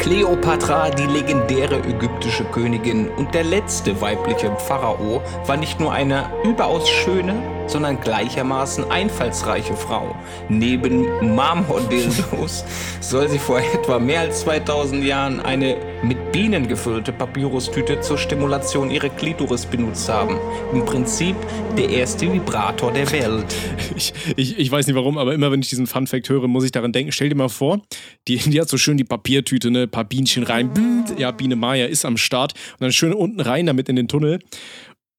Kleopatra, die legendäre ägyptische Königin und der letzte weibliche Pharao, war nicht nur eine überaus schöne, sondern gleichermaßen einfallsreiche Frau. Neben Marmordildos soll sie vor etwa mehr als 2000 Jahren eine mit Bienen gefüllte Papyrustüte zur Stimulation ihrer Klitoris benutzt haben. Im Prinzip der erste Vibrator der Welt. Ich, ich, ich weiß nicht warum, aber immer wenn ich diesen Fun-Fact höre, muss ich daran denken. Stell dir mal vor, die, die hat so schön die Papiertüte, ne, paar Bienchen rein. Ja, Biene Maya ist am Start. Und dann schön unten rein damit in den Tunnel.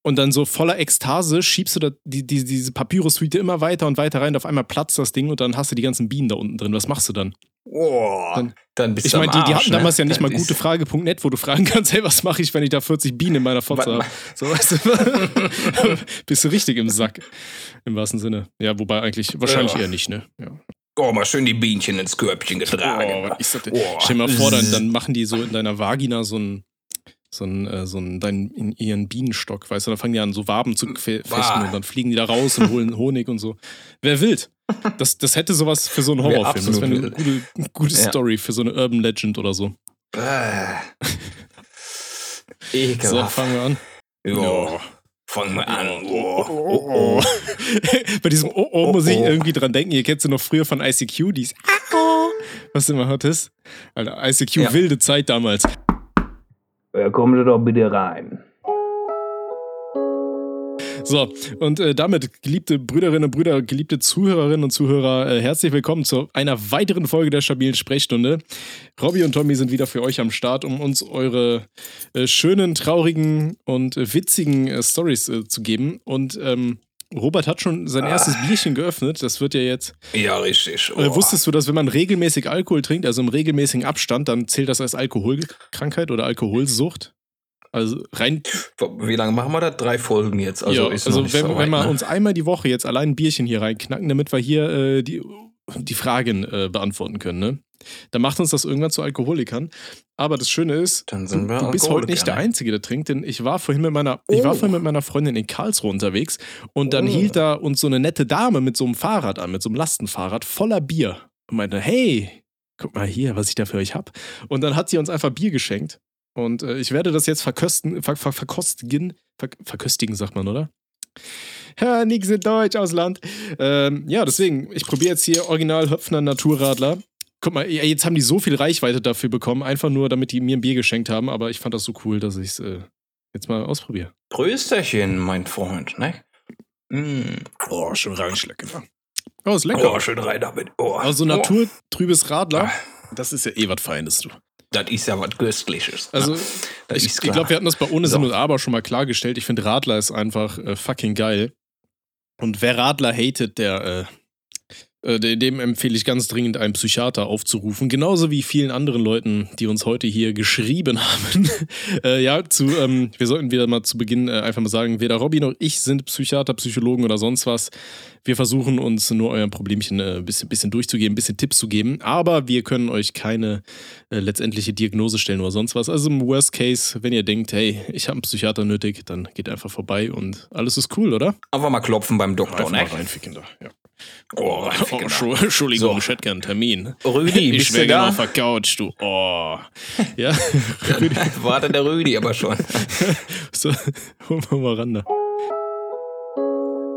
Und dann so voller Ekstase schiebst du da die, die, diese Papyrus-Suite immer weiter und weiter rein. Und auf einmal platzt das Ding und dann hast du die ganzen Bienen da unten drin. Was machst du dann? Oh, Dann- dann, bist Ich du meine, am die, die hatten ne? damals ja nicht mal Das ist- gutefrage.net, wo du fragen kannst, hey, was mache ich, wenn ich da 40 Bienen in meiner Fotze habe? So, weißt du, bist du richtig im Sack. Im wahrsten Sinne. Ja, wobei eigentlich, wahrscheinlich Ja. eher nicht, ne? Ja. Oh, mal schön die Bienchen ins Körbchen getragen. Oh, das denn? Oh. Stell dir mal vor, dann, dann machen die so in deiner Vagina so ein, so ein, äh, so ein, dein, in ihren Bienenstock, weißt du, dann fangen die an, so Waben zu fe- fechten Ah. und dann fliegen die da raus und holen Honig und so. Wer wild? Das, das hätte sowas für so einen Horrorfilm. Das wäre eine gute, eine gute Ja. Story für so eine Urban Legend oder so. Äh. So, Ekelhaft. fangen wir an. Ja. Fangen wir an. Oh. Oh, oh. Bei diesem Oh, oh, muss ich Oh, oh. irgendwie dran denken. Ihr kennt sie noch früher von ICQ, die ist Ah, oh. Was du immer hattest. Alter, ICQ, Ja. wilde Zeit damals. Ja, kommen Sie doch bitte rein. So, und äh, damit, geliebte Brüderinnen und Brüder, geliebte Zuhörerinnen und Zuhörer, äh, herzlich willkommen zu einer weiteren Folge der stabilen Sprechstunde. Robby und Tommy sind wieder für euch am Start, um uns eure äh, schönen, traurigen und äh, witzigen äh, Stories äh, zu geben. Und ähm, Robert hat schon sein erstes Bierchen geöffnet. Das wird ja jetzt. Ja, richtig. Oh. Wusstest du, dass wenn man regelmäßig Alkohol trinkt, also im regelmäßigen Abstand, dann zählt das als Alkoholkrankheit oder Alkoholsucht? Also rein Wie lange machen wir das? Drei Folgen jetzt. Also, ja, ist also wenn, so wenn wir ne? uns einmal die Woche jetzt allein ein Bierchen hier reinknacken, damit wir hier äh, die, die Fragen äh, beantworten können, ne? Dann macht uns das irgendwann zu Alkoholikern. Aber das Schöne ist, wir du bist heute nicht der ne? Einzige, der trinkt, denn ich war vorhin mit meiner, ich war Oh. vorhin mit meiner Freundin in Karlsruhe unterwegs und dann Oh. hielt da uns so eine nette Dame mit so einem Fahrrad an, mit so einem Lastenfahrrad voller Bier und meinte, hey, guck mal hier, was ich da für euch hab. Und dann hat sie uns einfach Bier geschenkt. Und äh, ich werde das jetzt verkösten, ver, ver, verkostigen, ver, verköstigen, sagt man, oder? Ja, nix in Deutsch, Ausland. Ähm, ja, deswegen, ich probiere jetzt hier Original Höpfner Naturradler. Guck mal, ja, jetzt haben die so viel Reichweite dafür bekommen, einfach nur, damit die mir ein Bier geschenkt haben, aber ich fand das so cool, dass ich es äh, jetzt mal ausprobiere. Prösterchen, mein Freund, ne? Mm. Oh, schon reinschlecken. Oh, ist lecker. Oh, schön rein damit. Oh. Also naturtrübes Radler, das ist ja eh was Feines, du. Das ist ja was Köstliches. Also, ne? Das ich, ich glaube, wir hatten das bei Ohne Sinn So. und Aber schon mal klargestellt. Ich finde, Radler ist einfach äh, fucking geil. Und wer Radler hatet, der, äh, dem empfehle ich ganz dringend, einen Psychiater aufzurufen. Genauso wie vielen anderen Leuten, die uns heute hier geschrieben haben. äh, ja, zu, ähm, wir sollten wieder mal zu Beginn äh, einfach mal sagen, weder Robby noch ich sind Psychiater, Psychologen oder sonst was. Wir versuchen uns nur euren Problemchen ein äh, bisschen, bisschen durchzugeben, ein bisschen Tipps zu geben. Aber wir können euch keine äh, letztendliche Diagnose stellen oder sonst was. Also im Worst Case, wenn ihr denkt, hey, ich habe einen Psychiater nötig, dann geht einfach vorbei und alles ist cool, oder? Einfach mal klopfen beim Doktor, Einfach ne? mal reinficken da. Ja. Oh, Oh, da. Entschu- Entschuldigung, ich hätte gern einen Termin. Rüdi, ich bist wäre da? auf der Couch, du. Oh. Ja, Rüdi, Warte der Rüdi aber schon. so, holen wir mal ran da.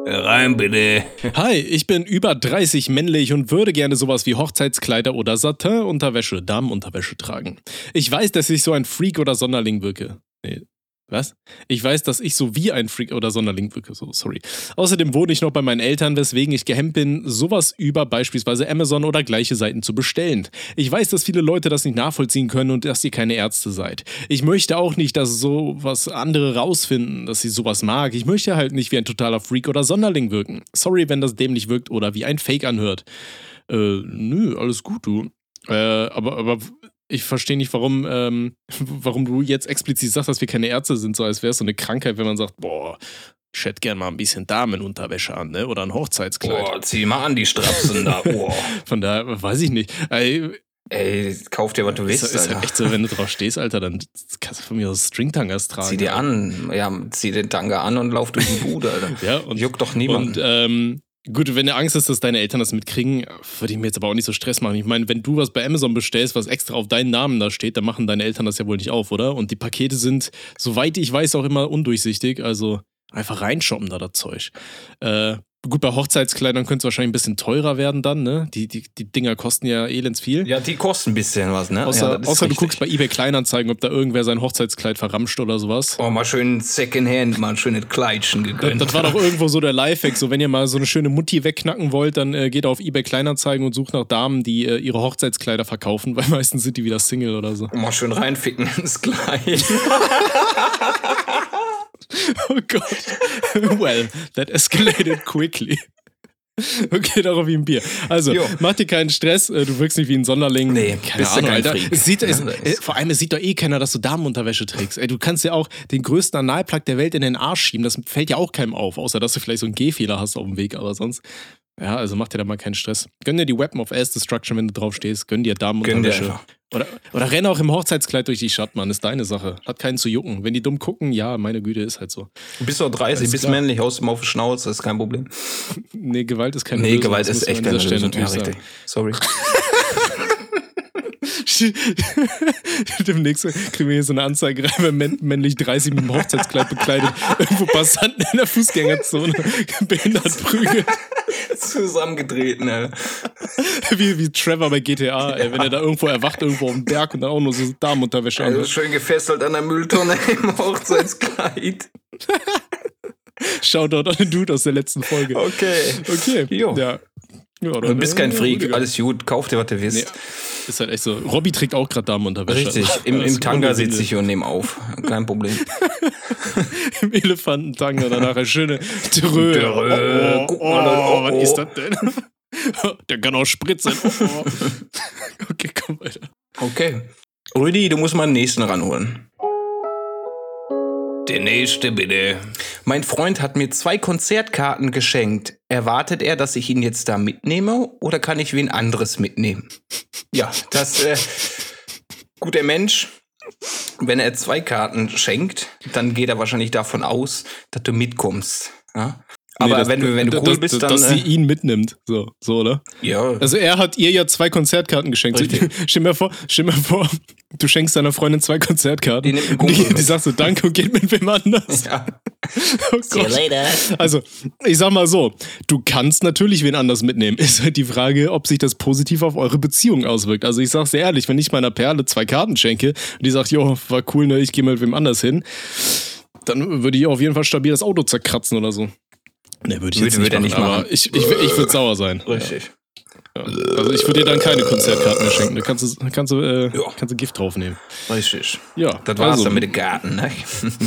Rein bitte. Hi, ich bin über 30 männlich und würde gerne sowas wie Hochzeitskleider oder Satin-Unterwäsche, Damenunterwäsche tragen. Ich weiß, dass ich so ein Freak oder Sonderling wirke. Nee. Was? Ich weiß, dass ich so wie ein Freak oder Sonderling wirke. So, sorry. Außerdem wohne ich noch bei meinen Eltern, weswegen ich gehemmt bin, sowas über beispielsweise Amazon oder gleiche Seiten zu bestellen. Ich weiß, dass viele Leute das nicht nachvollziehen können und dass ihr keine Ärzte seid. Ich möchte auch nicht, dass sowas andere rausfinden, dass sie sowas mag. Ich möchte halt nicht wie ein totaler Freak oder Sonderling wirken. Sorry, wenn das dämlich wirkt oder wie ein Fake anhört. Äh, nö, alles gut, du. Äh, aber, aber ich verstehe nicht, warum, ähm, warum du jetzt explizit sagst, dass wir keine Ärzte sind, so als wäre es so eine Krankheit, wenn man sagt, boah, ich hätte gern mal ein bisschen Damenunterwäsche an, ne? Oder ein Hochzeitskleid. Boah, zieh mal an die Strapsen da. Oh. Von daher weiß ich nicht. Ey, Ey, kauf dir, was du ist, willst, ist Alter. halt echt so, wenn du drauf stehst, Alter, dann kannst du von mir aus Stringtangas tragen. Zieh dir an. Ja, zieh den Tanga an und lauf durch die Bude, Alter. Ja, und, Juckt doch niemand. und ähm, Gut, wenn du Angst hast, dass deine Eltern das mitkriegen, würde ich mir jetzt aber auch nicht so Stress machen. Ich meine, wenn du was bei Amazon bestellst, was extra auf deinen Namen da steht, dann machen deine Eltern das ja wohl nicht auf, oder? Und die Pakete sind, soweit ich weiß, auch immer undurchsichtig. Also einfach reinshoppen da das Zeug. Äh, Gut, bei Hochzeitskleidern könnte es wahrscheinlich ein bisschen teurer werden dann, ne? Die, die, die Dinger kosten ja elends viel. Ja, die kosten ein bisschen was, ne? Außer, ja, außer du guckst bei eBay Kleinanzeigen, ob da irgendwer sein Hochzeitskleid verramscht oder sowas. Oh, mal schön Secondhand, mal ein schönes Kleidchen gegönnt. Das, das war doch irgendwo so der Lifehack. So, wenn ihr mal so eine schöne Mutti wegknacken wollt, dann äh, geht auf eBay Kleinanzeigen und sucht nach Damen, die äh, ihre Hochzeitskleider verkaufen, weil meistens sind die wieder Single oder so. Mal schön reinficken ins Kleid. oh Gott. Well, that escalated quickly. Okay, darauf wie ein Bier. Also, jo. mach dir keinen Stress, äh, du wirkst nicht wie ein Sonderling. Nee, keine Ahnung, kein Alter. Es sieht, es, äh, vor allem, es sieht doch eh keiner, dass du Damenunterwäsche trägst. Ey, du kannst ja auch den größten Analplug der Welt in den Arsch schieben. Das fällt ja auch keinem auf, außer dass du vielleicht so einen Gehfehler hast auf dem Weg, aber sonst. Ja, also mach dir da mal keinen Stress. Gönn dir die Weapon of Ass Destruction, wenn du drauf stehst. Gönn dir Damenunterwäsche. Oder, oder renn auch im Hochzeitskleid durch die Stadt, Mann. Ist deine Sache. Hat keinen zu jucken. Wenn die dumm gucken, ja, meine Güte, ist halt so. Du bist doch 30, bist männlich, haust ihm auf die Schnauze, ist kein Problem. Nee, Gewalt ist keine Nee, Lösung, Gewalt ist echt keine Lösung. Ja, richtig. Sorry. Demnächst kriegen wir hier so eine Anzeige rein, wenn männlich 30 mit dem Hochzeitskleid bekleidet irgendwo Passanten in der Fußgängerzone behindert prügelt. Zusammengedreht, ne? Wie, wie Trevor bei GTA, ey, wenn er da irgendwo erwacht, irgendwo auf dem Berg und dann auch nur so Damenunterwäsche also Schön gefesselt an der Mülltonne im Hochzeitskleid. Shoutout an den Dude aus der letzten Folge. Okay. Okay. Jo. Ja. Ja du bist kein Freak, alles gut, kauf dir, was du willst. Nee. Ist halt echt so. Robby trägt auch gerade Damenunterwäsche. Richtig, im, im Tanga sitze ich und nehme auf. Kein Problem. Im Elefantentanga, danach eine schöne Trö. Trö. Oh, oh, oh, oh, was ist das denn? Der kann auch spritzen. Oh, okay, komm weiter. Okay. Rüdi, du musst mal den nächsten ranholen. Der nächste bitte. Mein Freund hat mir zwei Konzertkarten geschenkt. Erwartet er, dass ich ihn jetzt da mitnehme oder kann ich wen anderes mitnehmen? Ja, das äh, guter Mensch. Wenn er zwei Karten schenkt, dann geht er wahrscheinlich davon aus, dass du mitkommst. Ja? Aber nee, das, wenn du, wenn du cool das, bist, dann. Dass sie äh, ihn mitnimmt. So, so, oder? Ja. Also er hat ihr ja zwei Konzertkarten geschenkt. Richtig. Stell mir vor, stell mir vor, du schenkst deiner Freundin zwei Konzertkarten. Die, nimmt die, die sagt so Danke und geht mit wem anders. Ja. oh See you later. Also, ich sag mal so, du kannst natürlich wen anders mitnehmen. Ist halt die Frage, ob sich das positiv auf eure Beziehung auswirkt. Also ich sag's sehr ehrlich, wenn ich meiner Perle zwei Karten schenke und die sagt, jo, war cool, ne, ich gehe mit wem anders hin, dann würde ich auf jeden Fall stabil das Auto zerkratzen oder so. Ne, würde ich jetzt würde, nicht, machen, nicht machen. ich, ich, ich würde sauer sein. Richtig. Ja. Also ich würde dir dann keine Konzertkarten mehr schenken. Da kannst du, kannst du, äh, ja. kannst du Gift draufnehmen. Richtig. Ja. Das war's also, dann mit den Garten, ne?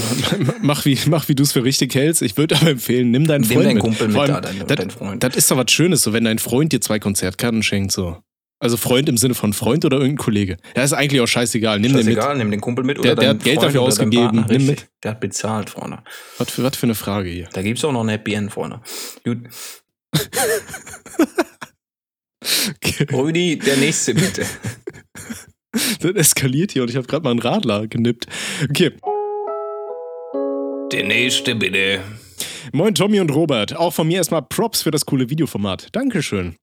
mach wie, mach wie du es für richtig hältst. Ich würde aber empfehlen, nimm deinen Freund nimm deinen mit. Kumpel mit, allem, da, dein, das, dein Freund. Das ist doch was Schönes, so wenn dein Freund dir zwei Konzertkarten schenkt, so. Also Freund im Sinne von Freund oder irgendein Kollege. Ja, ist eigentlich auch scheißegal. Nimm scheißegal, den mit. nimm den Kumpel mit. Oder der, der hat Geld dafür ausgegeben. Nimm mit. Der hat bezahlt, Freunde. Was für, was für eine Frage hier. Da gibt's auch noch ein Happy End, Freunde. Gut. Rudi, der nächste bitte. das eskaliert hier und ich habe gerade mal einen Radler genippt. Okay. Der nächste bitte. Moin Tommy und Robert. Auch von mir erstmal Props für das coole Videoformat. Dankeschön.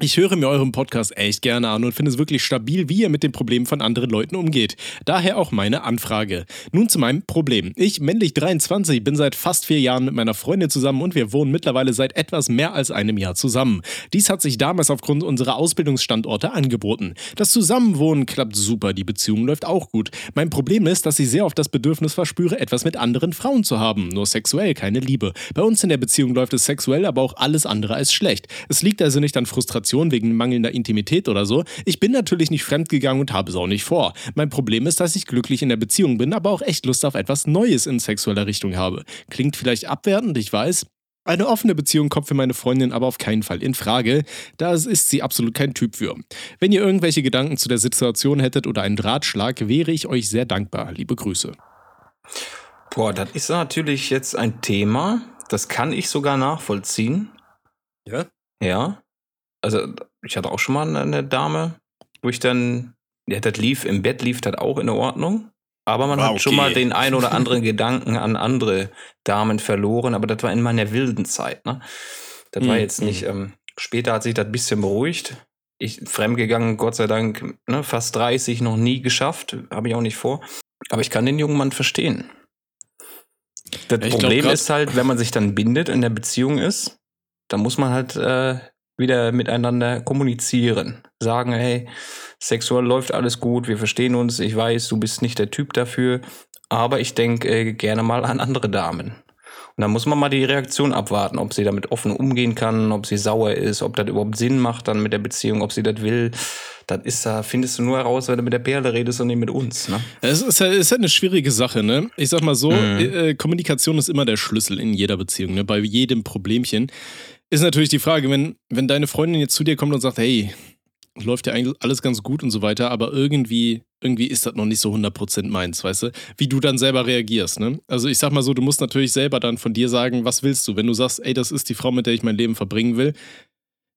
Ich höre mir euren Podcast echt gerne an und finde es wirklich stabil, wie ihr mit den Problemen von anderen Leuten umgeht. Daher auch meine Anfrage. Nun zu meinem Problem. Ich, männlich 23, bin seit fast vier Jahren mit meiner Freundin zusammen und wir wohnen mittlerweile seit etwas mehr als einem Jahr zusammen. Dies hat sich damals aufgrund unserer Ausbildungsstandorte angeboten. Das Zusammenwohnen klappt super, die Beziehung läuft auch gut. Mein Problem ist, dass ich sehr oft das Bedürfnis verspüre, etwas mit anderen Frauen zu haben. Nur sexuell, keine Liebe. Bei uns in der Beziehung läuft es sexuell, aber auch alles andere als schlecht. Es liegt also nicht an Frustration Frustration wegen mangelnder Intimität oder so. Ich bin natürlich nicht fremdgegangen und habe es auch nicht vor. Mein Problem ist, dass ich glücklich in der Beziehung bin, aber auch echt Lust auf etwas Neues in sexueller Richtung habe. Klingt vielleicht abwertend, ich weiß. Eine offene Beziehung kommt für meine Freundin aber auf keinen Fall in Frage. Da ist sie absolut kein Typ für. Wenn ihr irgendwelche Gedanken zu der Situation hättet oder einen Ratschlag, wäre ich euch sehr dankbar. Liebe Grüße. Boah, das ist natürlich jetzt ein Thema, das kann ich sogar nachvollziehen. Ja? Ja also ich hatte auch schon mal eine Dame, wo ich dann, ja, das lief, im Bett lief das auch in Ordnung. Aber man war hat okay. schon mal den ein oder anderen Gedanken an andere Damen verloren, aber das war in meiner wilden Zeit, ne? Das war Mhm, jetzt nicht, ähm, später hat sich das ein bisschen beruhigt. Ich fremdgegangen, Gott sei Dank, ne, fast 30, noch nie geschafft, habe ich auch nicht vor. Aber ich kann den jungen Mann verstehen. Das ich Problem ist halt, wenn man sich dann bindet, in der Beziehung ist, dann muss man halt äh, wieder miteinander kommunizieren. Sagen, hey, sexuell läuft alles gut, wir verstehen uns, ich weiß, du bist nicht der Typ dafür, aber ich denke äh, gerne mal an andere Damen. Und dann muss man mal die Reaktion abwarten, ob sie damit offen umgehen kann, ob sie sauer ist, ob das überhaupt Sinn macht dann mit der Beziehung, ob sie das will. Das ist da, findest du nur heraus, wenn du mit der Perle redest und nicht mit uns. Ne? Es ist, halt- ist halt eine schwierige Sache, ne? Ich sag mal so, Mhm. äh, Kommunikation ist immer der Schlüssel in jeder Beziehung, ne? Bei jedem Problemchen. Ist natürlich die Frage, wenn, wenn deine Freundin jetzt zu dir kommt und sagt, hey, läuft ja eigentlich alles ganz gut und so weiter, aber irgendwie, irgendwie ist das noch nicht so 100% meins, weißt du? Wie du dann selber reagierst, ne? Also ich sag mal so, du musst natürlich selber dann von dir sagen, was willst du? Wenn du sagst, ey, das ist die Frau, mit der ich mein Leben verbringen will,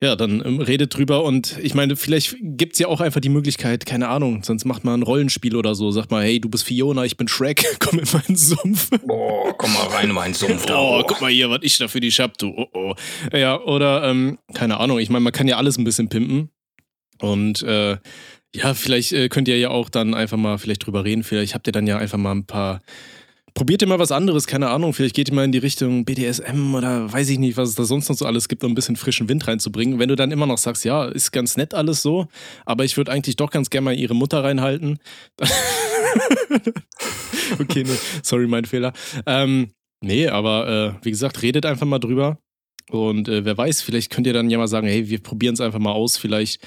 ja, dann ähm, redet drüber und ich meine, vielleicht gibt's ja auch einfach die Möglichkeit, keine Ahnung, sonst macht man ein Rollenspiel oder so, sagt mal, hey, du bist Fiona, ich bin Shrek, komm in meinen Sumpf. Boah, komm mal rein in meinen Sumpf da. Oh, guck mal hier, was ich da für die hab, du. Oh, oh. Ja, oder, ähm, keine Ahnung, ich meine, man kann ja alles ein bisschen pimpen. Und äh, ja, vielleicht äh, könnt ihr ja auch dann einfach mal vielleicht drüber reden. Vielleicht habt ihr dann ja einfach mal ein paar. Probiert ihr mal was anderes, keine Ahnung. Vielleicht geht ihr mal in die Richtung BDSM oder weiß ich nicht, was es da sonst noch so alles gibt, um ein bisschen frischen Wind reinzubringen. Wenn du dann immer noch sagst, ja, ist ganz nett alles so, aber ich würde eigentlich doch ganz gerne mal ihre Mutter reinhalten. okay, nee, sorry, mein Fehler. Ähm, nee, aber äh, wie gesagt, redet einfach mal drüber. Und äh, wer weiß, vielleicht könnt ihr dann ja mal sagen, hey, wir probieren es einfach mal aus. Vielleicht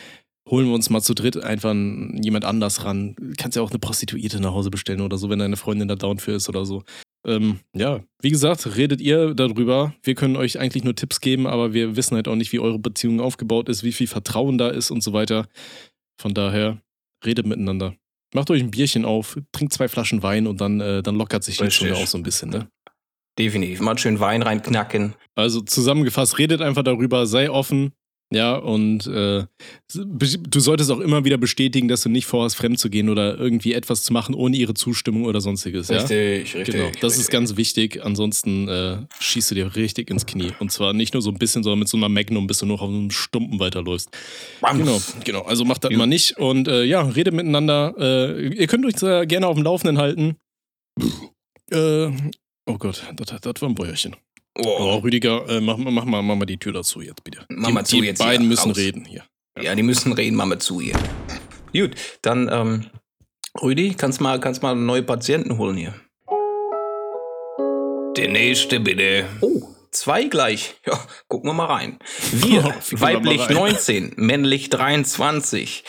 holen wir uns mal zu dritt einfach jemand anders ran. Kannst ja auch eine Prostituierte nach Hause bestellen oder so, wenn deine Freundin da down für ist oder so. Ähm, ja, wie gesagt, redet ihr darüber. Wir können euch eigentlich nur Tipps geben, aber wir wissen halt auch nicht, wie eure Beziehung aufgebaut ist, wie viel Vertrauen da ist und so weiter. Von daher, redet miteinander. Macht euch ein Bierchen auf, trinkt zwei Flaschen Wein und dann, äh, dann lockert sich die. Zunge auch so ein bisschen, ne? Definitiv. Mal schön Wein reinknacken. Also zusammengefasst, redet einfach darüber, sei offen, ja, und äh, du solltest auch immer wieder bestätigen, dass du nicht vorhast, fremd zu gehen oder irgendwie etwas zu machen ohne ihre Zustimmung oder sonstiges, ja? Richtig, richtig. Genau, das ist richtig. ganz wichtig. Ansonsten äh, schießt du dir richtig ins Knie. Und zwar nicht nur so ein bisschen, sondern mit so einer Magnum, bis du noch auf einem Stumpen weiterläufst. Bam. Genau, genau. Also macht das mal nicht. Und äh, ja, redet miteinander. Äh, ihr könnt euch gerne auf dem Laufenden halten. Äh, oh Gott, das, das war ein Bäuerchen. Oh, Oh. Rüdiger, äh, mach, mach, mal, mach mal die Tür dazu jetzt, bitte. Mach die, mal zu die jetzt beiden hier, müssen raus. reden hier. Ja, die müssen reden, machen wir zu hier. Gut, dann, ähm, Rüdi, kannst mal, kannst mal neue Patienten holen hier. Der nächste bitte. Oh, zwei gleich. Ja, gucken wir mal rein. Wir, weiblich rein. 19, männlich 23.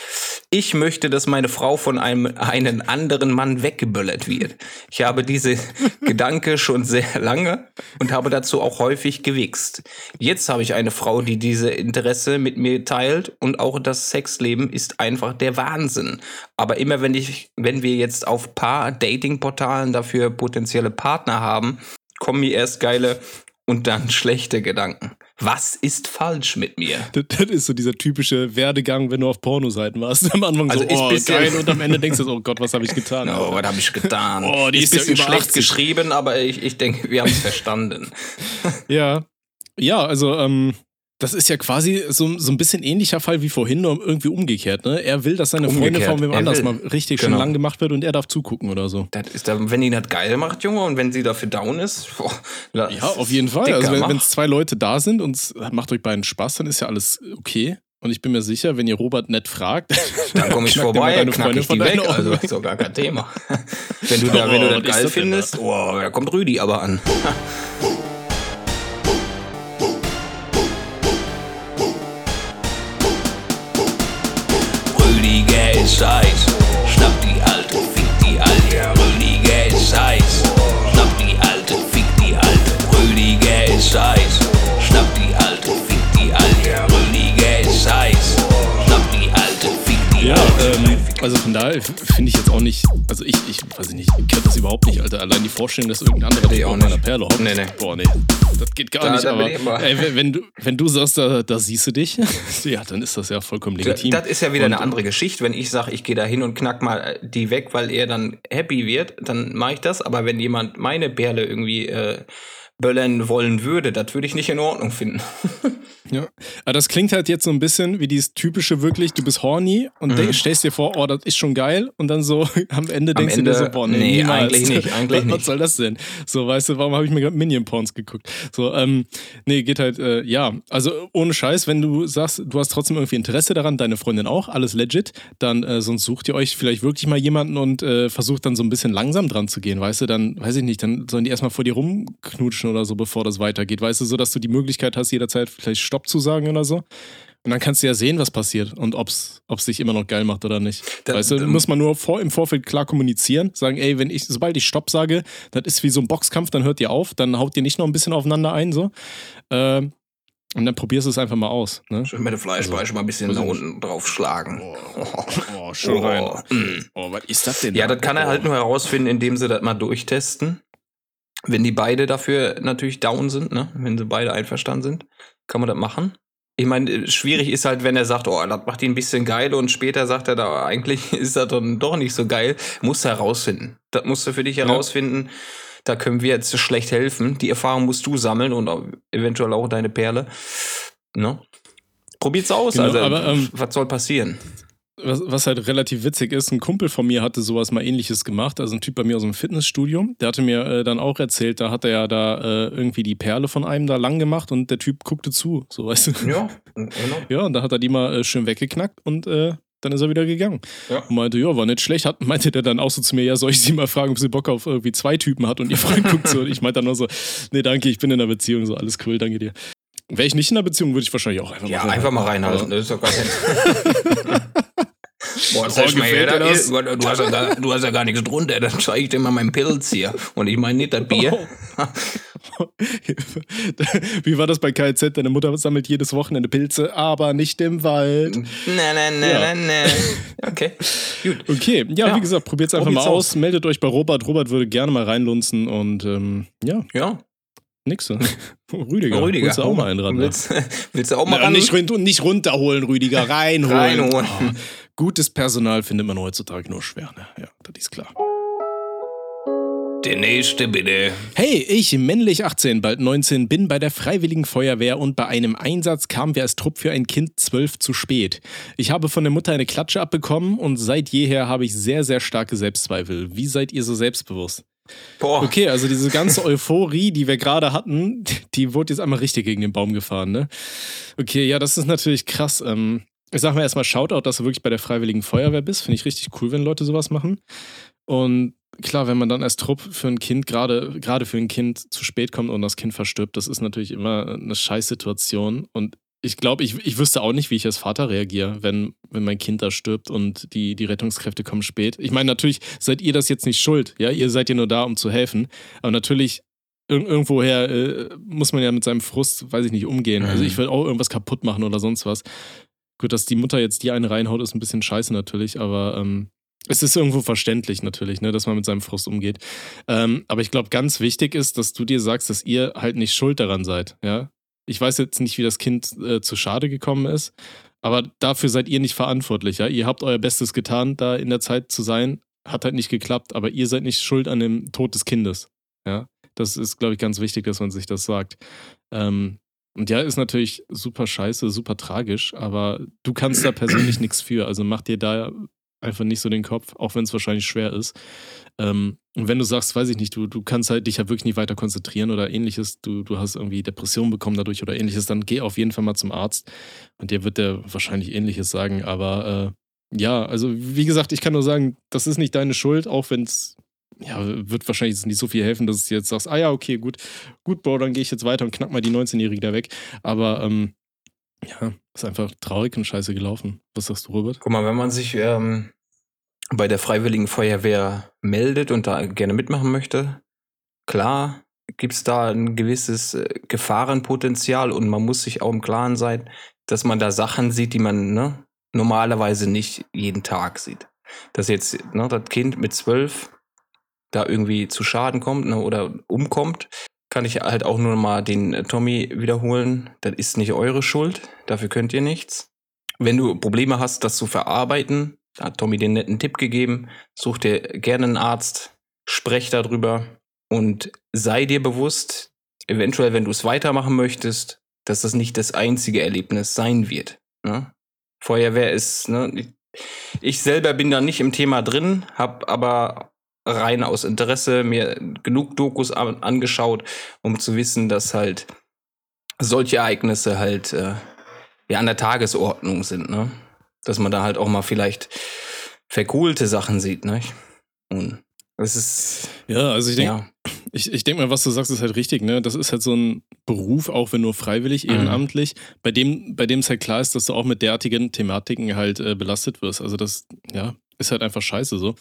Ich möchte, dass meine Frau von einem einen anderen Mann weggeböllert wird. Ich habe diese Gedanke schon sehr lange und habe dazu auch häufig gewichst. Jetzt habe ich eine Frau, die diese Interesse mit mir teilt und auch das Sexleben ist einfach der Wahnsinn. Aber immer wenn ich, wenn wir jetzt auf paar Datingportalen dafür potenzielle Partner haben, kommen mir erst geile und dann schlechte Gedanken. Was ist falsch mit mir? Das, das ist so dieser typische Werdegang, wenn du auf Pornoseiten warst. Am Anfang Also so, ist oh, geil. Und am Ende denkst du, so, oh Gott, was habe ich getan? Oh, was habe ich getan? Oh, die ist ja ein bisschen über schlecht 80. geschrieben, aber ich, ich denke, wir haben es verstanden. Ja. Ja, also, ähm, das ist ja quasi so, so ein bisschen ähnlicher Fall wie vorhin, nur irgendwie umgekehrt, ne? Er will, dass seine Freundin Umgekehrt. von wem Er anders mal richtig schön Genau. lang gemacht wird und er darf zugucken oder so. Das ist da, wenn die das geil macht, Junge, und wenn sie dafür down ist, boah, Ja, auf jeden Fall. also, wenn es zwei Leute da sind und es macht euch beiden Spaß, dann ist ja alles okay. Und ich bin mir sicher, wenn ihr Robert nett fragt, Dann komme ich vorbei, deine knack Freundin ich von die weg, also ist doch gar kein Thema. wenn du, da, wenn du Oh, das geil das findest, oh, da kommt Rüdi aber an. Rüdiger also von daher finde ich jetzt auch nicht, also ich, ich weiß ich nicht, ich kenne das überhaupt nicht, Alter. Allein die Vorstellung, dass irgendein anderer Nee, auch auf meiner. Perle hockt. Nee, nee. Boah, nee, das geht gar Da- nicht. da aber ey, wenn, wenn, du, wenn du sagst, da, da siehst du dich, ja, dann ist das ja vollkommen legitim. Das ist ja wieder Und- eine andere Geschichte. Wenn ich sage, ich gehe da hin und knack mal äh, die weg, weil er dann happy wird, dann mache ich das. Aber wenn jemand meine Perle irgendwie äh, böllern wollen würde, das würde ich nicht in Ordnung finden. Ja, aber das klingt halt jetzt so ein bisschen wie dieses typische wirklich, du bist horny und mhm. stellst dir vor, oh, das ist schon geil und dann so am Ende denkst am Ende, du dir so, boah, nee, nee eigentlich nicht, eigentlich was, nicht. Was soll das denn? So, weißt du, warum habe ich mir gerade Minion Porns geguckt? So, ähm, nee, geht halt, äh, ja, also ohne Scheiß, wenn du sagst, du hast trotzdem irgendwie Interesse daran, deine Freundin auch, alles legit, dann äh, sonst sucht ihr euch vielleicht wirklich mal jemanden und äh, versucht dann so ein bisschen langsam dran zu gehen, weißt du, dann, weiß ich nicht, dann sollen die erstmal vor dir rumknutschen oder so, bevor das weitergeht, weißt du, so, dass du die Möglichkeit hast, jederzeit vielleicht Stopp zu sagen oder so. Und dann kannst du ja sehen, was passiert und ob es sich immer noch geil macht oder nicht. Da, weißt du, muss man nur vor, im Vorfeld klar kommunizieren, sagen, ey, wenn ich, sobald ich Stopp sage, das ist wie so ein Boxkampf, dann hört ihr auf, dann haut ihr nicht noch ein bisschen aufeinander ein, so. Ähm, und dann probierst du es einfach mal aus. Ne? Schön mit der Fleischbeiße also, mal ein bisschen nach unten draufschlagen. Oh, oh, schon rein. Oh, oh, was ist das denn? Ja, da? das kann er halt nur herausfinden, indem sie das mal durchtesten. Wenn die beide dafür natürlich down sind, ne? wenn sie beide einverstanden sind, kann man das machen. Ich meine, schwierig ist halt, wenn er sagt, oh, das macht ihn ein bisschen geil und später sagt er da, eigentlich ist das dann doch nicht so geil. Musst du herausfinden. Das musst du für dich herausfinden. Ja. Da können wir jetzt schlecht helfen. Die Erfahrung musst du sammeln und eventuell auch deine Perle. Ne? Probiert's aus. Genau, also, aber, ähm, was soll passieren? Was, was halt relativ witzig ist, ein Kumpel von mir hatte sowas mal ähnliches gemacht, also ein Typ bei mir aus dem Fitnessstudio, der hatte mir äh, dann auch erzählt, da hat er ja da äh, irgendwie die Perle von einem da lang gemacht und der Typ guckte zu, so weißt du. Ja, genau. Ja, und da hat er die mal äh, schön weggeknackt und äh, dann ist er wieder gegangen. Ja. Und meinte, ja, war nicht schlecht. Hat, meinte der dann auch so zu mir, ja, soll ich sie mal fragen, ob sie Bock auf irgendwie zwei Typen hat und ihr Freund guckt so. Und ich meinte dann nur so, nee, danke, ich bin in einer Beziehung, so alles cool, danke dir. Wäre ich nicht in einer Beziehung, würde ich wahrscheinlich auch einfach ja, mal Ja, einfach mal reinhalten, das ist doch gar kein Boah, sag mal her, da ist, du, hast ja gar, du hast ja gar nichts drunter, dann zeige ich dir mal meinen Pilz hier. Und ich meine nicht das Bier. Wie war das bei KZ? Deine Mutter sammelt jedes Wochenende Pilze, aber nicht im Wald. Nein, nein, nein, nein, nein. Okay, gut. Okay, ja, ja. wie gesagt, probiert es einfach mal aus. aus. Meldet euch bei Robert. Robert würde gerne mal reinlunzen und ähm, ja. Ja. Nix. Rüdiger. Rüdiger. Willst du auch mal einen ran? Willst, willst du auch mal ja, ran? Nicht, nicht runterholen, Rüdiger. Reinholen. Reinholen. Oh, gutes Personal findet man heutzutage nur schwer. Ne? Ja, das ist klar. Der nächste bitte. Hey, ich, männlich 18, bald 19, bin bei der Freiwilligen Feuerwehr und bei einem Einsatz kamen wir als Trupp für ein Kind 12 zu spät. Ich habe von der Mutter eine Klatsche abbekommen und seit jeher habe ich sehr, sehr starke Selbstzweifel. Wie seid ihr so selbstbewusst? Boah. Okay, also diese ganze Euphorie, die wir gerade hatten, die wurde jetzt einmal richtig gegen den Baum gefahren, ne? Okay, ja, das ist natürlich krass. Ähm, ich sag mal erstmal Shoutout, dass du wirklich bei der Freiwilligen Feuerwehr bist. Finde ich richtig cool, wenn Leute sowas machen. Und klar, wenn man dann als Trupp für ein Kind, gerade, gerade für ein Kind zu spät kommt und das Kind verstirbt, das ist natürlich immer eine Scheißsituation. Und ich glaube, ich, ich wüsste auch nicht, wie ich als Vater reagiere, wenn, wenn mein Kind da stirbt und die, die Rettungskräfte kommen spät. Ich meine, natürlich seid ihr das jetzt nicht schuld, ja, ihr seid ja nur da, um zu helfen. Aber natürlich, ir irgendwoher äh, muss man ja mit seinem Frust, weiß ich nicht, umgehen. Also ich will auch irgendwas kaputt machen oder sonst was. Gut, dass die Mutter jetzt die eine reinhaut, ist ein bisschen scheiße natürlich, aber ähm, es ist irgendwo verständlich natürlich, ne, dass man mit seinem Frust umgeht. Ähm, aber ich glaube, ganz wichtig ist, dass du dir sagst, dass ihr halt nicht schuld daran seid, ja. Ich weiß jetzt nicht, wie das Kind äh, zu Schade gekommen ist, aber dafür seid ihr nicht verantwortlich, ja. Ihr habt euer Bestes getan, da in der Zeit zu sein, hat halt nicht geklappt, aber ihr seid nicht schuld an dem Tod des Kindes, ja. Das ist, glaube ich, ganz wichtig, dass man sich das sagt. Ähm, und ja, ist natürlich super scheiße, super tragisch, aber du kannst da persönlich nichts für. Also mach dir da einfach nicht so den Kopf, auch wenn es wahrscheinlich schwer ist. Ähm, und wenn du sagst, weiß ich nicht, du, du kannst halt dich ja wirklich nicht weiter konzentrieren oder ähnliches, du, du hast irgendwie Depressionen bekommen dadurch oder ähnliches, dann geh auf jeden Fall mal zum Arzt und der wird dir wahrscheinlich ähnliches sagen. Aber äh, ja, also wie gesagt, ich kann nur sagen, das ist nicht deine Schuld, auch wenn es ja, wird wahrscheinlich nicht so viel helfen, dass du jetzt sagst, ah ja, okay, gut, gut, Bro, dann gehe ich jetzt weiter und knack mal die 19-Jährige da weg. Aber ähm, ja, ist einfach traurig und scheiße gelaufen. Was sagst du, Robert? Guck mal, wenn man sich ähm, bei der Freiwilligen Feuerwehr meldet und da gerne mitmachen möchte, klar gibt es da ein gewisses äh, Gefahrenpotenzial und man muss sich auch im Klaren sein, dass man da Sachen sieht, die man ne, normalerweise nicht jeden Tag sieht. Dass jetzt ne, das Kind mit zwölf da irgendwie zu Schaden kommt ne, oder umkommt, kann ich halt auch nur mal den äh, Tommy wiederholen. Das ist nicht eure Schuld, dafür könnt ihr nichts. Wenn du Probleme hast, das zu verarbeiten, hat Tommy den netten Tipp gegeben, such dir gerne einen Arzt, sprech darüber und sei dir bewusst, eventuell, wenn du es weitermachen möchtest, dass das nicht das einzige Erlebnis sein wird. Ne? Feuerwehr ist, ne, ich, selber bin da nicht im Thema drin, habe aber rein aus Interesse mir genug Dokus an, angeschaut, um zu wissen, dass halt solche Ereignisse halt äh, ja an der Tagesordnung sind, ne? Dass man da halt auch mal vielleicht verkohlte Sachen sieht, ne? Und es ist. Ja, also ich denke, ja. ich, ich denke mal, was du sagst, ist halt richtig, ne? Das ist halt so ein Beruf, auch wenn nur freiwillig, mhm. ehrenamtlich, mhm. bei dem, bei dem es halt klar ist, dass du auch mit derartigen Thematiken halt äh, belastet wirst. Also das, ja, ist halt einfach scheiße so.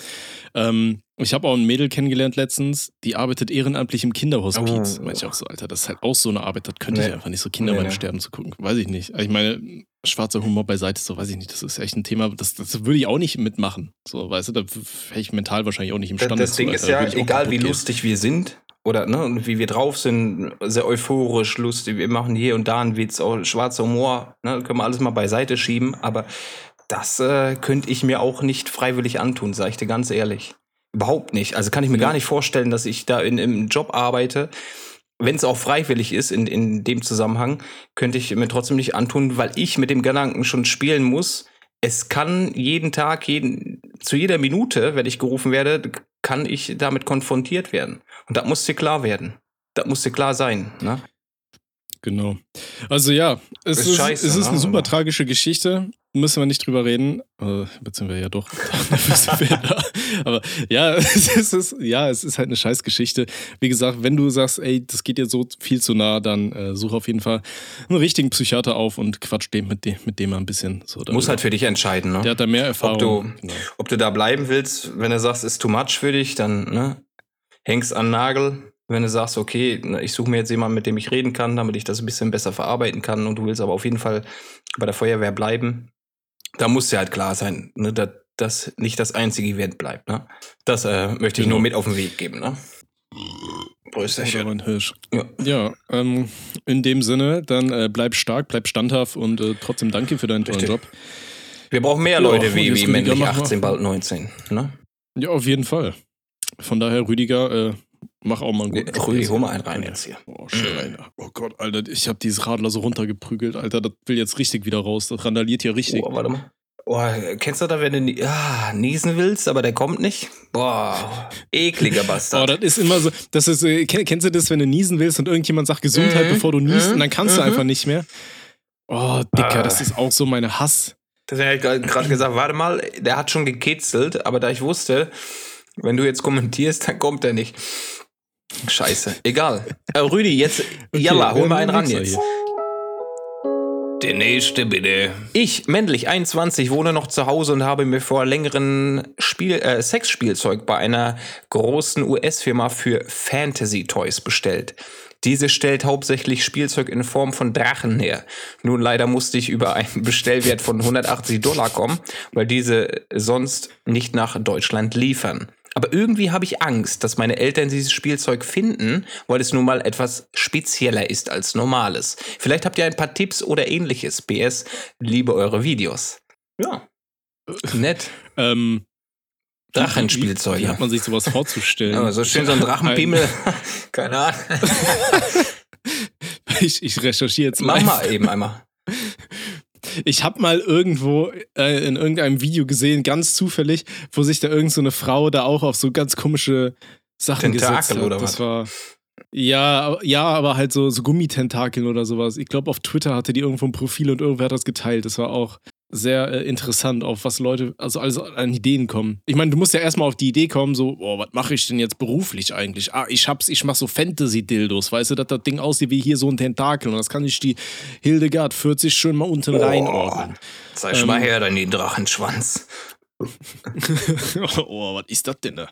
Ähm, ich habe auch ein Mädel kennengelernt letztens, die arbeitet ehrenamtlich im Kinderhospiz. Oh. Meine ich auch so, Alter, das ist halt auch so eine Arbeit, das könnte nee. ich einfach nicht, so Kinder nee, beim nee. Sterben zu gucken. Weiß ich nicht. Ich meine, schwarzer Humor beiseite, so weiß ich nicht, das ist echt ein Thema, das, das würde ich auch nicht mitmachen. So, weißt du, da wäre ich mental wahrscheinlich auch nicht imstande Das, das Ding ist ja, egal wie lustig wir sind, oder ne, und wie wir drauf sind, sehr euphorisch, lustig, wir machen hier und da einen Witz, auch schwarzer Humor, ne, können wir alles mal beiseite schieben, aber das äh, könnte ich mir auch nicht freiwillig antun, sage ich dir ganz ehrlich. Überhaupt nicht. Also kann ich mir ja. gar nicht vorstellen, dass ich da in, im Job arbeite. Wenn es auch freiwillig ist in, in dem Zusammenhang, könnte ich mir trotzdem nicht antun, weil ich mit dem Gedanken schon spielen muss. Es kann jeden Tag, jeden, zu jeder Minute, wenn ich gerufen werde, kann ich damit konfrontiert werden. Und das muss dir klar werden. Das muss dir klar sein. Ne? Genau. Also ja, es ist, ist, scheiße, es ist eine ne? super tragische Geschichte müssen wir nicht drüber reden. Äh, beziehungsweise ja doch. Aber ja, es ist, ja, es ist halt eine Scheißgeschichte. Wie gesagt, wenn du sagst, ey, das geht dir so viel zu nah, dann äh, such auf jeden Fall einen richtigen Psychiater auf und quatsch dem mit, dem, mit dem mal ein bisschen. So, Muss halt für dich entscheiden, ne? Der hat da mehr Erfahrung. Ob du, genau. ob du da bleiben willst, wenn du sagst, ist too much für dich, dann ne, hängst an Nagel. Wenn du sagst, okay, ich suche mir jetzt jemanden, mit dem ich reden kann, damit ich das ein bisschen besser verarbeiten kann und du willst aber auf jeden Fall bei der Feuerwehr bleiben, da muss ja halt klar sein, ne, dass das nicht das einzige Event bleibt. Ne? Das äh, möchte ich genau. nur mit auf den Weg geben. Ne? Prösterchen. Hirsch. Ja, ja ähm, in dem Sinne, dann äh, bleib stark, bleib standhaft und äh, trotzdem danke für deinen tollen Richtig. Job. Wir brauchen mehr Leute ja, wie, wie männlich 18, bald 19. Ne? Ja, auf jeden Fall. Von daher, Rüdiger, äh, mach auch mal einen guten Rüdi, hol mal einen rein jetzt hier. Oh, schön. Oh Gott, Alter, ich habe dieses Radler so runtergeprügelt, Alter. Das will jetzt richtig wieder raus. Das randaliert hier richtig. Oh, warte mal. Oh, kennst du da, wenn du ah, niesen willst, aber der kommt nicht? Boah, ekliger Bastard. Oh, das ist immer so, das ist, äh, kennst du das, wenn du niesen willst und irgendjemand sagt Gesundheit, mhm. bevor du niest, mhm. und dann kannst mhm. du einfach nicht mehr? Oh, Dicker, ah. das ist auch so meine Hass. Deswegen habe ich gerade gesagt, warte mal, der hat schon gekitzelt, aber da ich wusste, wenn du jetzt kommentierst, dann kommt er nicht. Scheiße, egal. Äh, Rüdi, jetzt, okay, jalla, hol mal einen ran jetzt. Der nächste bitte. Ich, männlich 21, wohne noch zu Hause und habe mir vor längeren Spiel, äh, Sexspielzeug bei einer großen US-Firma für Fantasy-Toys bestellt. Diese stellt hauptsächlich Spielzeug in Form von Drachen her. Nun leider musste ich über einen Bestellwert von 180 Dollar kommen, weil diese sonst nicht nach Deutschland liefern. Aber irgendwie habe ich Angst, dass meine Eltern dieses Spielzeug finden, weil es nun mal etwas spezieller ist als normales. Vielleicht habt ihr ein paar Tipps oder ähnliches. BS, liebe eure Videos. Ja. Nett. ähm, Drachenspielzeug. Wie, wie, hat man sich sowas vorzustellen? Ja, so schön so ein Drachenpimmel. Keine Ahnung. ich, ich recherchiere jetzt mal. Mach mal eben einmal. Ich habe mal irgendwo äh, in irgendeinem Video gesehen, ganz zufällig, wo sich da irgend so eine Frau da auch auf so ganz komische Sachen Tentakel gesetzt hat. Oder das was? war ja, ja, aber halt so, so Gummitentakeln oder sowas. Ich glaube, auf Twitter hatte die irgendwo ein Profil und irgendwer hat das geteilt. Das war auch sehr äh, interessant, auf was Leute, also alles an Ideen kommen. Ich meine, du musst ja erstmal auf die Idee kommen, so, oh, was mache ich denn jetzt beruflich eigentlich? Ah, ich hab's, ich mach so Fantasy-Dildos, weißt du, dass das Ding aussieht wie hier so ein Tentakel und das kann ich die Hildegard 40 schön mal unten oh, reinordnen. Zeig ähm, mal her, deinen Drachenschwanz. oh, was ist das denn da?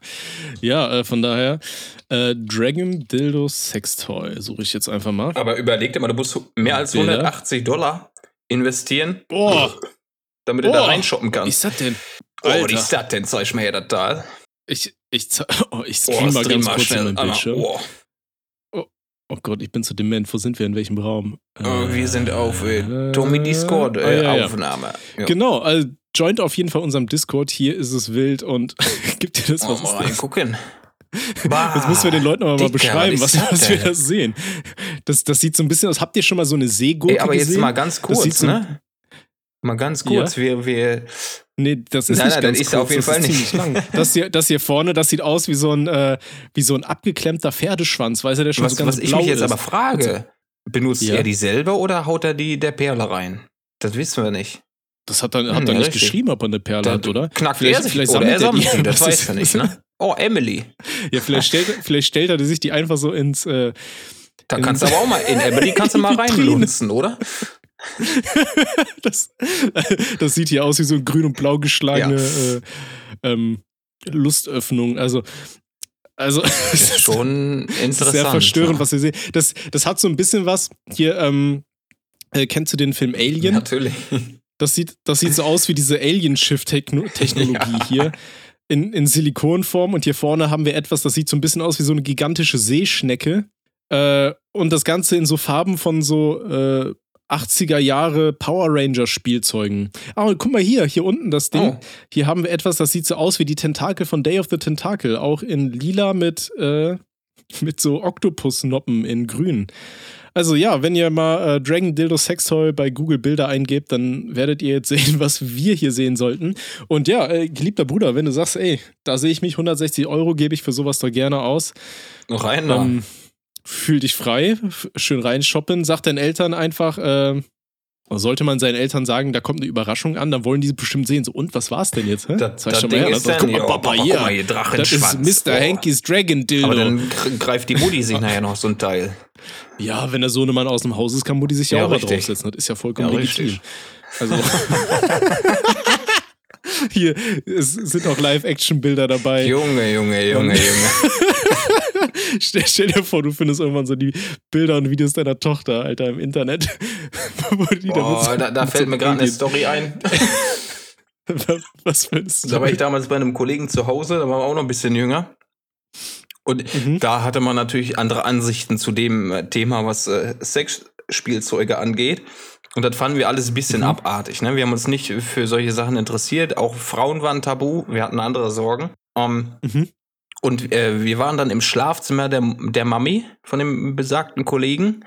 Ja, äh, von daher, äh, Dragon Dildo Sextoy suche ich jetzt einfach mal. Aber überleg dir mal, du musst mehr als 180 Dollar investieren. Boah damit du oh, da reinshoppen kannst. Was ist das denn? Alter. Oh, was ist das denn? Zeig mal her das da. Ich, ich, oh, ich stream oh, mal ganz mal kurz schnell. in Bildschirm. Oh. oh. oh. Gott, ich bin zu dement. Wo sind wir? In welchem Raum? Oh, wir sind auf äh, Tommy Discord äh, ah, ja, Aufnahme. Ja. Genau, also joint auf jeden Fall unserem Discord. Hier ist es wild und gibt dir das was. Oh, mal gucken. Bah, Jetzt müssen wir den Leuten aber mal beschreiben, was, was wir da sehen. das, das sieht so ein bisschen aus. Habt ihr schon mal so eine Seegurke Ey, aber gesehen? jetzt mal ganz kurz, so- ne? Mal ganz kurz. Wir, wir, Nee, das ist Nein, nicht nein, ganz das ist er auf jeden das Fall nicht. lang. Das hier, das hier vorne, das sieht aus wie so ein, äh, wie so ein abgeklemmter Pferdeschwanz, weißt du, der schon was, so ganz was ich blau mich jetzt ist. aber frage, benutzt Ja. er dieselbe oder haut er die der Perle rein? Das wissen wir nicht. Das hat er, Hm, hat er ja, nicht richtig. geschrieben, ob er eine Perle Da hat, oder? Knackt Vielleicht- er sich vielleicht oder er sammelt er die. die, das weiß er nicht, ne? Oh, Emily. Ja, vielleicht stellt, vielleicht stellt er die sich die einfach so ins, äh, Da kannst du aber auch mal, in Emily kannst du mal reinlunzen, oder? das, das sieht hier aus wie so ein grün und blau geschlagene äh, ähm, Lustöffnung. Also, also Das ist schon interessant. sehr verstörend, ne? was wir sehen. Das, das hat so ein bisschen was. Hier, ähm, äh, kennst du den Film Alien? Natürlich. Das sieht, das sieht so aus wie diese Alien-Schiff-Technologie Ja. hier. In, in Silikonform und hier vorne haben wir etwas, das sieht so ein bisschen aus wie so eine gigantische Seeschnecke. Äh, und das Ganze in so Farben von so äh, 80er Jahre Power Ranger Spielzeugen. Ah, und guck mal hier, hier unten das Ding. Oh. Hier haben wir etwas, das sieht so aus wie die Tentakel von Day of the Tentacle. Auch in lila mit, äh, mit so Oktopusnoppen in grün. Also ja, wenn ihr mal äh, Dragon Dildo Sextoy bei Google Bilder eingebt, dann werdet ihr jetzt sehen, was wir hier sehen sollten. Und ja, äh, geliebter Bruder, wenn du sagst, ey, da sehe ich mich, 160 Euro gebe ich für sowas doch gerne aus, Noch rein da. ähm, fühl dich frei, schön reinshoppen, sag deinen Eltern einfach, äh, sollte man seinen Eltern sagen, da kommt eine Überraschung an, dann wollen die bestimmt sehen, so, und was war's denn jetzt? Hä? Das, das schon Ding her, ist das- dann, guck mal, Papa, Papa, guck hier. mal hier, Das ist Mr. Boah. Hankys Dragon Dildo. Aber dann gr- greift die Mutti sich nachher noch so ein Teil. Ja, wenn der Sohnemann aus dem Haus ist, kann Mutti sich ja, Ja, auch mal draufsetzen. Das ist ja vollkommen Ja, legitim. richtig. Also. Hier es sind auch Live-Action-Bilder dabei. Junge, Junge, Junge, Junge. Stell, stell dir vor, du findest irgendwann so die Bilder und Videos deiner Tochter, Alter, im Internet. Wo die so- da, da fällt mir gerade eine Story ein. Was für eine Da war ich damals bei einem Kollegen zu Hause, da waren wir auch noch ein bisschen jünger. Und Mhm. da hatte man natürlich andere Ansichten zu dem äh, Thema, was äh, Sexspielzeuge angeht. Und das fanden wir alles ein bisschen Mhm. abartig. Ne? Wir haben uns nicht für solche Sachen interessiert. Auch Frauen waren tabu. Wir hatten andere Sorgen. Ähm, Mhm. Und äh, wir waren dann im Schlafzimmer der, der Mami von dem besagten Kollegen.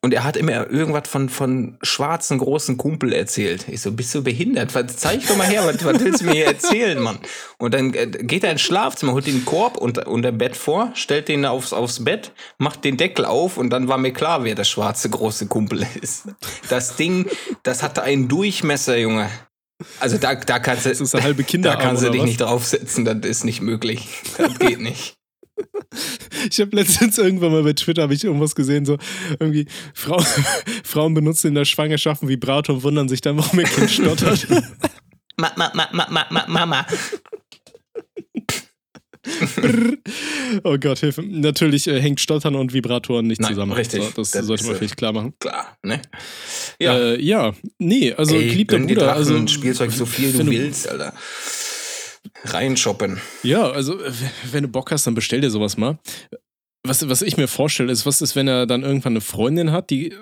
Und er hat immer irgendwas von, von schwarzen großen Kumpel erzählt. Ich so, bist du behindert? Was, zeig doch mal her, was, was willst du mir hier erzählen, Mann? Und dann äh, geht er ins Schlafzimmer, holt den Korb unter, unter Bett vor, stellt den aufs, aufs Bett, macht den Deckel auf und dann war mir klar, wer der schwarze große Kumpel ist. Das Ding, das hatte einen Durchmesser, Junge. Also da, da kannst du, Das ist eine halbe da Kinderarm kannst du dich was? nicht draufsetzen, das ist nicht möglich. Das geht nicht. Ich habe letztens irgendwann mal bei Twitter habe ich irgendwas gesehen, so irgendwie Frau, Frauen benutzen in der Schwangerschaft einen Vibrator und wundern sich dann, warum ihr Kind stottert. Ma, ma, ma, ma, ma, ma, Mama. oh Gott, Hilfe. Natürlich äh, hängt Stottern und Vibratoren nicht Nein, zusammen. richtig. So, das, Das sollte man vielleicht klar machen. Klar, ne? Ja, äh, ja. nee, also Ey, geliebter Bruder. Drachen Also, Spielzeug so viel du wenn willst, Alter. Reinshoppen. Ja, also wenn du Bock hast, dann bestell dir sowas mal. Was, was ich mir vorstelle, ist, was ist, wenn er dann irgendwann eine Freundin hat, die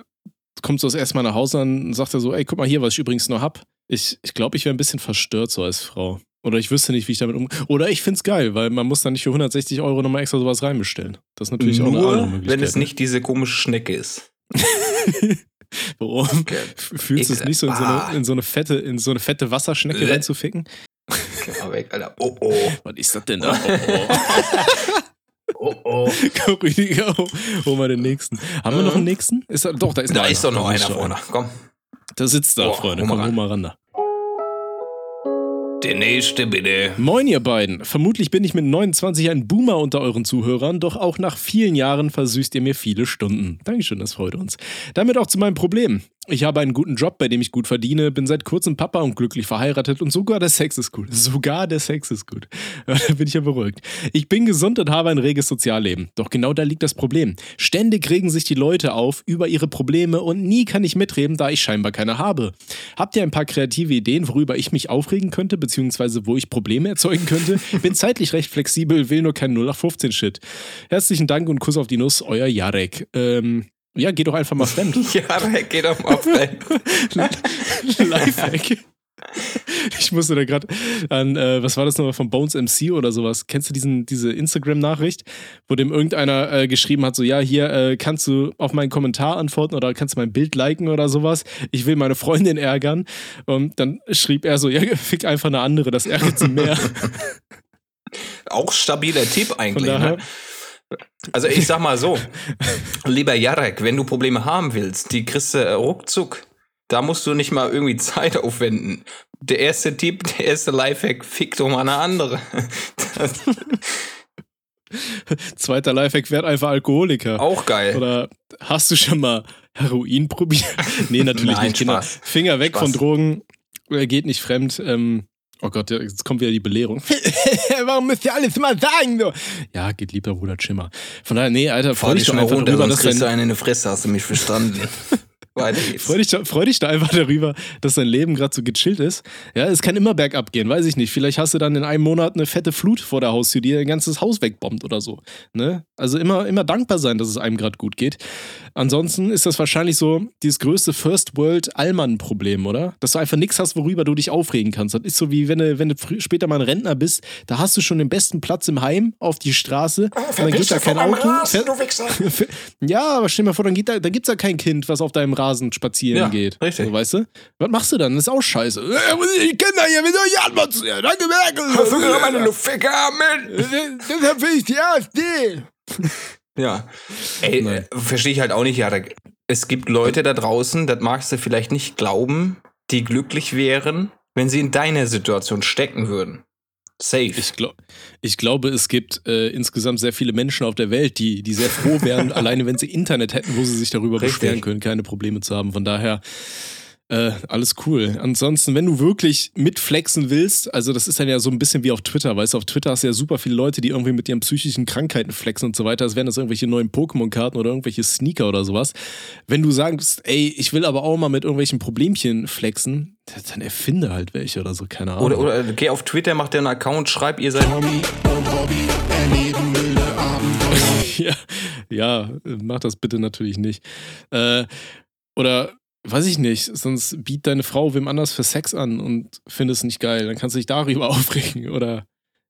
kommt so das erste Mal nach Hause und sagt er so, ey, guck mal hier, was ich übrigens noch hab. Ich ich, glaube, ich wäre ein bisschen verstört so als Frau. Oder ich wüsste nicht, wie ich damit um. Oder ich find's geil, weil man muss dann nicht für 160 Euro nochmal extra sowas reinbestellen. Das ist natürlich auch eine andere Nur, wenn es ne? nicht diese komische Schnecke ist. Warum? Okay. Fühlst du es nicht so in so, Ah. eine, in so eine fette, in so eine fette Wasserschnecke Lä- reinzuficken? Geh mal weg, Alter. Oh, oh. Was ist das denn da? Oh, Oh, oh. oh. Komm, Rüdiger, hol- mal den nächsten. Haben wir noch einen nächsten? Ist da, doch, da ist noch Da einer. ist doch noch Da einer vorne. Komm. Da sitzt da, Freunde. Komm, hol mal ran da. Der nächste, bitte. Moin, ihr beiden. Vermutlich bin ich mit 29 ein Boomer unter euren Zuhörern, doch auch nach vielen Jahren versüßt ihr mir viele Stunden. Dankeschön, das freut uns. Damit auch zu meinem Problem. Ich habe einen guten Job, bei dem ich gut verdiene, bin seit kurzem Papa und glücklich verheiratet und sogar der Sex ist gut. Sogar der Sex ist gut. Da bin ich ja beruhigt. Ich bin gesund und habe ein reges Sozialleben. Doch genau da liegt das Problem. Ständig regen sich die Leute auf über ihre Probleme und nie kann ich mitreden, da ich scheinbar keine habe. Habt ihr ein paar kreative Ideen, worüber ich mich aufregen könnte, beziehungsweise wo ich Probleme erzeugen könnte? Bin zeitlich recht flexibel, will nur kein 0815-Shit. Herzlichen Dank und Kuss auf die Nuss, euer Jarek. Ähm, ja, geh doch einfach mal fremd. Ja, da geht doch mal fremd. Lifehack. Ich musste da gerade an, äh, was war das nochmal von Bones MC oder sowas? Kennst du diesen, diese Instagram-Nachricht, wo dem irgendeiner äh, geschrieben hat, so, ja, hier äh, kannst du auf meinen Kommentar antworten oder kannst du mein Bild liken oder sowas. Ich will meine Freundin ärgern. Und dann schrieb er so, ja, fick einfach eine andere, das ärgert sie mehr. Auch stabiler Tipp eigentlich. Ne? Also ich sag mal so, lieber Jarek, wenn du Probleme haben willst, die kriegst du äh, ruckzuck. Da musst du nicht mal irgendwie Zeit aufwenden. Der erste Tipp, der erste Lifehack, fick doch mal eine andere. Zweiter Lifehack, werd einfach Alkoholiker. Auch geil. Oder hast du schon mal Heroin probiert? nee, natürlich Nein, nicht. Kinder. Spaß. Finger weg Spaß. von Drogen. Er geht nicht fremd. Ähm, oh Gott, jetzt kommt wieder die Belehrung. Warum müsst ihr alles mal sagen? So? Ja, geht lieber Bruder Schimmer. Von daher, nee, Alter, Fahr dich doch mal runter, darüber, sonst dass kriegst du einen in die Fresse, hast du mich verstanden. Weiter geht's. Freu dich, da- freu dich da einfach darüber, dass dein Leben gerade so gechillt ist. Ja, es kann immer bergab gehen, weiß ich nicht. Vielleicht hast du dann in einem Monat eine fette Flut vor der Haustür, die dein ganzes Haus wegbombt oder so. Ne? Also immer, immer dankbar sein, dass es einem gerade gut geht. Ansonsten ist das wahrscheinlich so dieses größte First World Allmann-Problem, oder? Dass du einfach nichts hast, worüber du dich aufregen kannst. Das ist so wie wenn du, wenn du später mal ein Rentner bist, da hast du schon den besten Platz im Heim auf die Straße und dann geht da kein Auto. Fährt- ja, aber stell dir mal vor, dann, geht da, dann gibt's da kein Kind, was auf deinem Rasen spazieren Ja, geht. richtig. So, weißt du? Was machst du dann? Das ist auch scheiße. Äh, muss ich die Kinder hier mit euch anmotzen. Ja, Danke, Merkel. Hast du gerade meine Luftficker mit? Deshalb will ich die AfD. Ja. Ey, äh, verstehe ich halt auch nicht, Jarek. Es gibt Leute da draußen, das magst du vielleicht nicht glauben, die glücklich wären, wenn sie in deiner Situation stecken würden. Safe. Ich, glaub, ich glaube, es gibt äh, insgesamt sehr viele Menschen auf der Welt, die, die sehr froh wären, alleine wenn sie Internet hätten, wo sie sich darüber Richtig. beschweren können, keine Probleme zu haben. Von daher, äh, alles cool. Ansonsten, wenn du wirklich mitflexen willst, also das ist dann ja so ein bisschen wie auf Twitter, weißt du, auf Twitter hast du ja super viele Leute, die irgendwie mit ihren psychischen Krankheiten flexen und so weiter, als wären das irgendwelche neuen Pokémon-Karten oder irgendwelche Sneaker oder sowas. Wenn du sagst, ey, ich will aber auch mal mit irgendwelchen Problemchen flexen, dann erfinde halt welche oder so, keine Ahnung. Oder, oder äh, geh auf Twitter, mach dir einen Account, schreib ihr seid Hobby. ja, ja, mach das bitte natürlich nicht. Äh, oder weiß ich nicht, sonst biet deine Frau wem anders für Sex an und findest es nicht geil. Dann kannst du dich darüber aufregen. Oder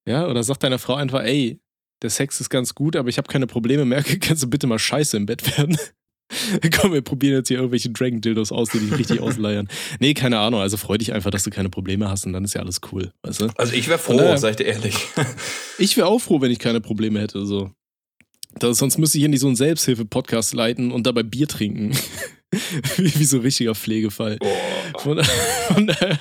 ja, oder sag deiner Frau einfach, ey, der Sex ist ganz gut, aber ich habe keine Probleme mehr. Kannst du bitte mal scheiße im Bett werden? Komm, wir probieren jetzt hier irgendwelche Dragon-Dildos aus, die dich richtig ausleiern. Nee, keine Ahnung. Also freu dich einfach, dass du keine Probleme hast und dann ist ja alles cool, weißt du? Also ich wäre froh, daher- sag ich dir ehrlich. Ich wäre auch froh, wenn ich keine Probleme hätte. So. Das, sonst müsste ich hier nicht so einen Selbsthilfe-Podcast leiten und dabei Bier trinken. wie, wie so ein richtiger Pflegefall. Von, von, daher,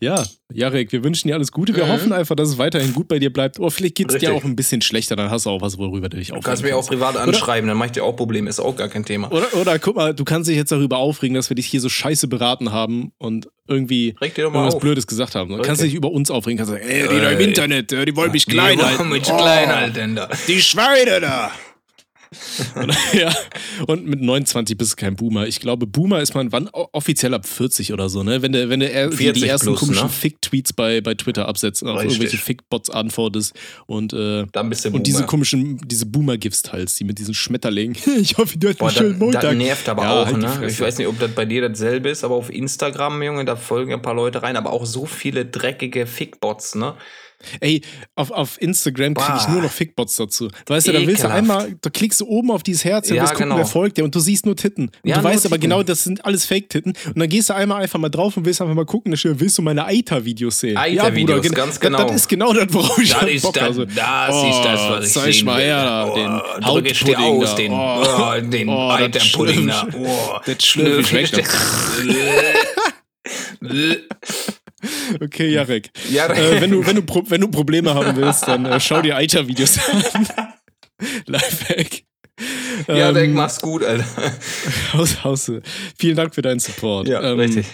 ja, Jarek, wir wünschen dir alles Gute. Wir Mhm. hoffen einfach, dass es weiterhin gut bei dir bleibt. Oh, vielleicht geht es dir auch ein bisschen schlechter, dann hast du auch was, worüber du dich Du aufregen kannst mich auch privat anschreiben, dann mach ich dir auch Probleme, ist auch gar kein Thema. Oder, oder guck mal, du kannst dich jetzt darüber aufregen, dass wir dich hier so scheiße beraten haben und irgendwie irgendwas auf. Blödes gesagt haben. Du kannst Okay. dich über uns aufregen, kannst sagen, ey, die da im Internet, äh, die wollen mich klein Die wollen halten. mich Oh. klein halten da. Die Schweine da. Und, ja, und mit 29 bist du kein Boomer. Ich glaube, Boomer ist man wann offiziell ab 40 oder so, ne? Wenn du wenn du die, 40 die ersten plus, komischen ne? Fick-Tweets bei, bei Twitter absetzt, auf Richtig. irgendwelche Fick-Bots antwortest und, äh, Dann bist du und diese komischen, diese Boomer-Gifts teilst, die mit diesen Schmetterlingen. Ich hoffe, du hast Boah, einen schönen das, das Montag. nervt aber Ja, auch, halt ne? Ich weiß nicht, ob das bei dir dasselbe ist, aber auf Instagram, Junge, da folgen ein paar Leute rein, aber auch so viele dreckige Fickbots, ne? Ey, auf, auf Instagram kriege ich nur noch Fickbots dazu. Weißt du, da willst du einmal, da klickst du oben auf dieses Herz und Ja, willst gucken, genau. wer folgt dir und du siehst nur Titten. Und Ja, du weißt aber Titten. genau, das sind alles Fake-Titten. Und dann gehst du einmal einfach mal drauf und willst einfach mal gucken, da willst du meine Eiter-Videos sehen? Eiter-Videos, Bruder, gen- ganz das- genau. Das ist genau das, worauf ich Das hab ist Bock das, also. das ist das, was ich sehen mal will. her da, Oh, den Hautpudding aus, da. den, Oh, oh, den oh, das Eiterpudding da. Oh, das schlürf ich weg. Okay, Jarek. Ja, äh, wenn, du, wenn, du Pro wenn du Probleme haben willst, dann äh, schau dir Eiter-Videos an. Lifehack. ja, Ähm, mach's gut, Alter. Haus, Haus, vielen Dank für deinen Support. Ja, Ähm, richtig.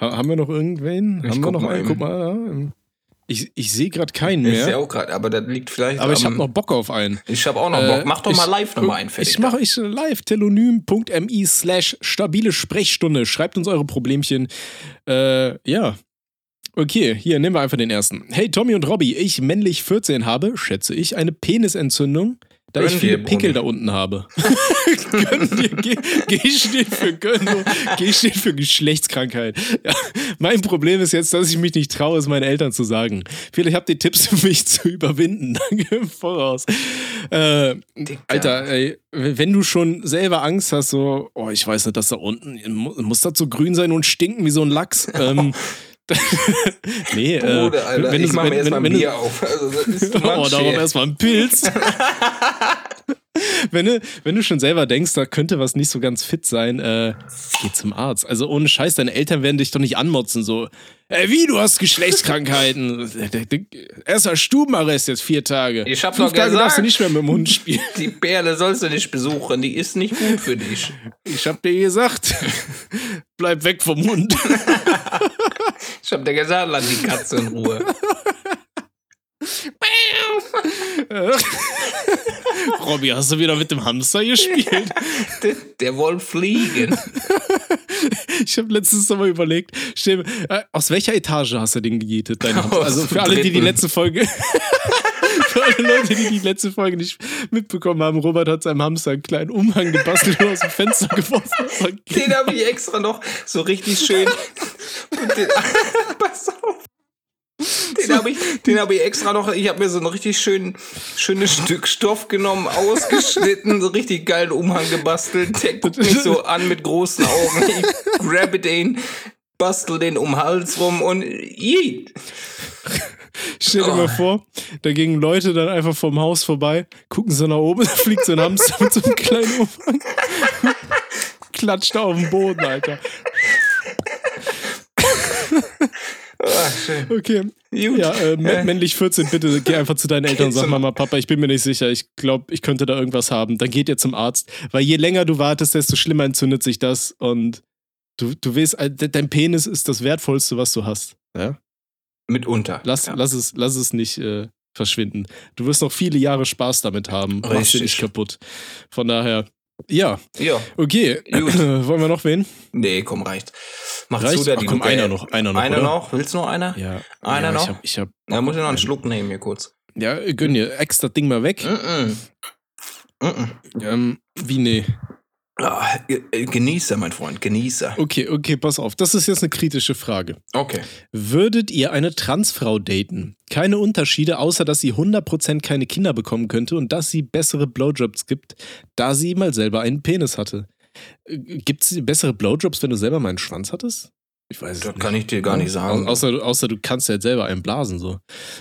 ha- Haben wir noch irgendwen? Ich haben wir guck noch mal einen? Guck mal. Ja. Ich, ich sehe gerade keinen Ich sehe mehr. auch gerade, aber das liegt vielleicht Aber ich habe noch Bock auf einen. Ich habe auch noch Äh, Bock. Mach doch mal ich- live nochmal einen fertig. Ich mache ich live telonym.mi slash stabile Sprechstunde. Schreibt uns eure Problemchen. Äh, ja. Okay, hier nehmen wir einfach den ersten. Hey Tommy und Robby, ich männlich 14 habe, schätze ich, eine Penisentzündung. da ich Gönn viele dir, Pickel da unten habe. Gönn dir, G, steht für Gönnung, G steht für Geschlechtskrankheit. Ja, mein Problem ist jetzt, dass ich mich nicht traue, es meinen Eltern zu sagen. Vielleicht habt ihr Tipps für mich zu überwinden. Danke im Voraus. Äh. Alter, ey, wenn du schon selber Angst hast, so, oh, ich weiß nicht, dass da unten, mu- muss das so grün sein und stinken wie so ein Lachs. Ähm, nee, Bruder, äh, Alter, wenn ich du, mach wenn, mir erstmal wenn, ein wenn, Bier du, auf. Also, oh, darum erstmal ein Pilz. wenn, du, wenn du schon selber denkst, da könnte was nicht so ganz fit sein, äh, geh zum Arzt. Also ohne Scheiß, deine Eltern werden dich doch nicht anmotzen, so, ey, wie, du hast Geschlechtskrankheiten. Erster Stubenarrest jetzt vier Tage. Ich hab Fünf doch Tage darfst du gesagt. nicht mehr mit dem Hund spielen. Die Perle sollst du nicht besuchen, die ist nicht gut für dich. Ich hab dir gesagt, bleib weg vom Hund. Ich hab dir gesagt, lass die Katze in Ruhe. Robby, hast du wieder mit dem Hamster gespielt? Der, der wollte fliegen. Ich habe letztens noch mal überlegt, stell, äh, aus welcher Etage hast du den gejätet, deinen Hamster? Also für alle, die die letzte Folge, für alle Leute, die die letzte Folge nicht mitbekommen haben, Robert hat seinem Hamster einen kleinen Umhang gebastelt und aus dem Fenster geworfen. Den habe ich extra noch so richtig schön. Den, pass auf. Den habe ich, den hab ich extra noch. Ich habe mir so ein richtig schön, schönes Stück Stoff genommen, ausgeschnitten, so richtig geilen Umhang gebastelt. Der guckt mich so an mit großen Augen. Ich grabbe den, bastel den um den Hals rum und yeet. Stell dir mal vor, da gingen Leute dann einfach vom Haus vorbei, gucken so nach oben, da fliegt so ein Hamster mit so einem kleinen Umhang. Klatscht auf den Boden, Alter. Ah, schön. Okay. Gut. Ja, äh, mä- Äh. männlich 14, bitte geh einfach zu deinen Eltern und sag Mama, Papa, ich bin mir nicht sicher, ich glaube, ich könnte da irgendwas haben. Dann geht ihr zum Arzt, weil je länger du wartest, desto schlimmer entzündet sich das und du, du weißt, äh, de- dein Penis ist das Wertvollste, was du hast. Ja? Mitunter. Lass, ja. lass, es, lass es nicht äh, verschwinden. Du wirst noch viele Jahre Spaß damit haben. Machst dir Richtig. nicht kaputt. Von daher, ja, Ja. okay. Gut. Wollen wir noch wen? Nee, komm, reicht. Mach Reicht? zu, der Ach, die komm, einer noch, einer noch, Einer oder? noch? Willst du noch einer? Ja. Einer ja, noch? Ich hab, ich hab, Da muss ich noch einen Schluck nehmen hier kurz. ja, gönn dir, ex das Ding mal weg. Mm-mm. Mm-mm. Ähm, wie nee? Ah, äh, Genießer, mein Freund, Genießer. Okay, okay, pass auf. Das ist jetzt eine kritische Frage. Okay. Würdet ihr eine Transfrau daten? Keine Unterschiede, außer dass sie 100% keine Kinder bekommen könnte und dass sie bessere Blowjobs gibt, da sie mal selber einen Penis hatte. Gibt es bessere Blowjobs, wenn du selber mal einen Schwanz hattest? Ich weiß Das nicht. kann ich dir gar nicht sagen. Au- Außer, du- außer du kannst ja halt selber einen blasen, so.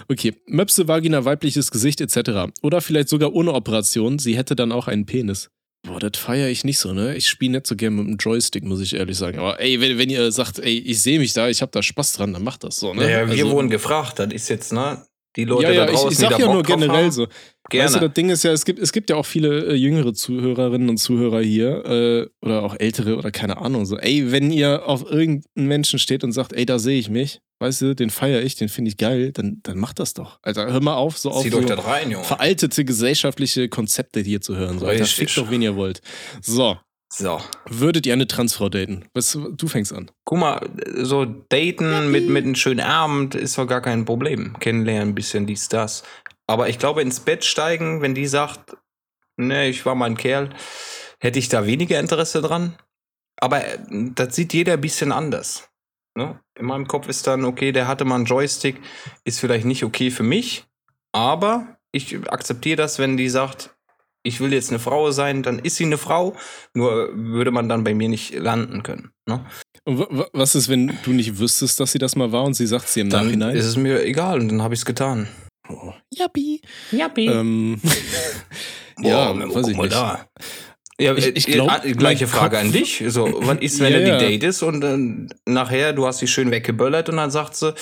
Okay, Möpse, Vagina, weibliches Gesicht etc. Oder vielleicht sogar ohne Operation, sie hätte dann auch einen Penis. Boah, das feiere ich nicht so, ne? Ich spiele nicht so gerne mit dem Joystick, muss ich ehrlich sagen. Aber ey, wenn, wenn ihr sagt, ey, ich sehe mich da, ich habe da Spaß dran, dann macht das so, ne? ja, wir Also- wurden gefragt, das ist jetzt, ne? Die Leute ja, ja, da ich, draußen, ich sag die da ja nur Bock drauf generell haben, so. Gerne. Weißt du, das Ding ist ja, es gibt, es gibt ja auch viele äh, jüngere Zuhörerinnen und Zuhörer hier äh, oder auch ältere oder keine Ahnung. So, ey, wenn ihr auf irgendeinen Menschen steht und sagt, ey, da sehe ich mich, weißt du, den feiere ich, den finde ich geil, dann, dann macht das doch. Alter, hör mal auf, so auf so rein, veraltete gesellschaftliche Konzepte hier zu hören. So, Alter, Richtig. fickt doch, wen ihr wollt. So, So. würdet ihr eine Transfrau daten? Was, du fängst an. Guck mal, so daten mit, mit einem schönen Abend ist doch gar kein Problem. Kennenlernen, ein bisschen dies, das. Aber ich glaube, ins Bett steigen, wenn die sagt, ne, ich war mal ein Kerl, hätte ich da weniger Interesse dran. Aber äh, das sieht jeder ein bisschen anders. Ne? In meinem Kopf ist dann, okay, der hatte mal einen Joystick, ist vielleicht nicht okay für mich, aber ich akzeptiere das, wenn die sagt, ich will jetzt eine Frau sein, dann ist sie eine Frau, nur würde man dann bei mir nicht landen können. Ne? Und wa- wa- was ist, wenn du nicht wüsstest, dass sie das mal war und sie sagt sie im Dann Nachhinein? ist es mir egal und dann habe ich es getan. Oh, Jappi. Jappi. Ähm, ja, weiß ich nicht. Da. Ja, Ich- ich, ich glaub, gleiche mein Frage Kopf- an dich. So, was ist, wenn Ja, ja. die datest und dann nachher, du hast sie schön weggeböllert und dann sagt sie,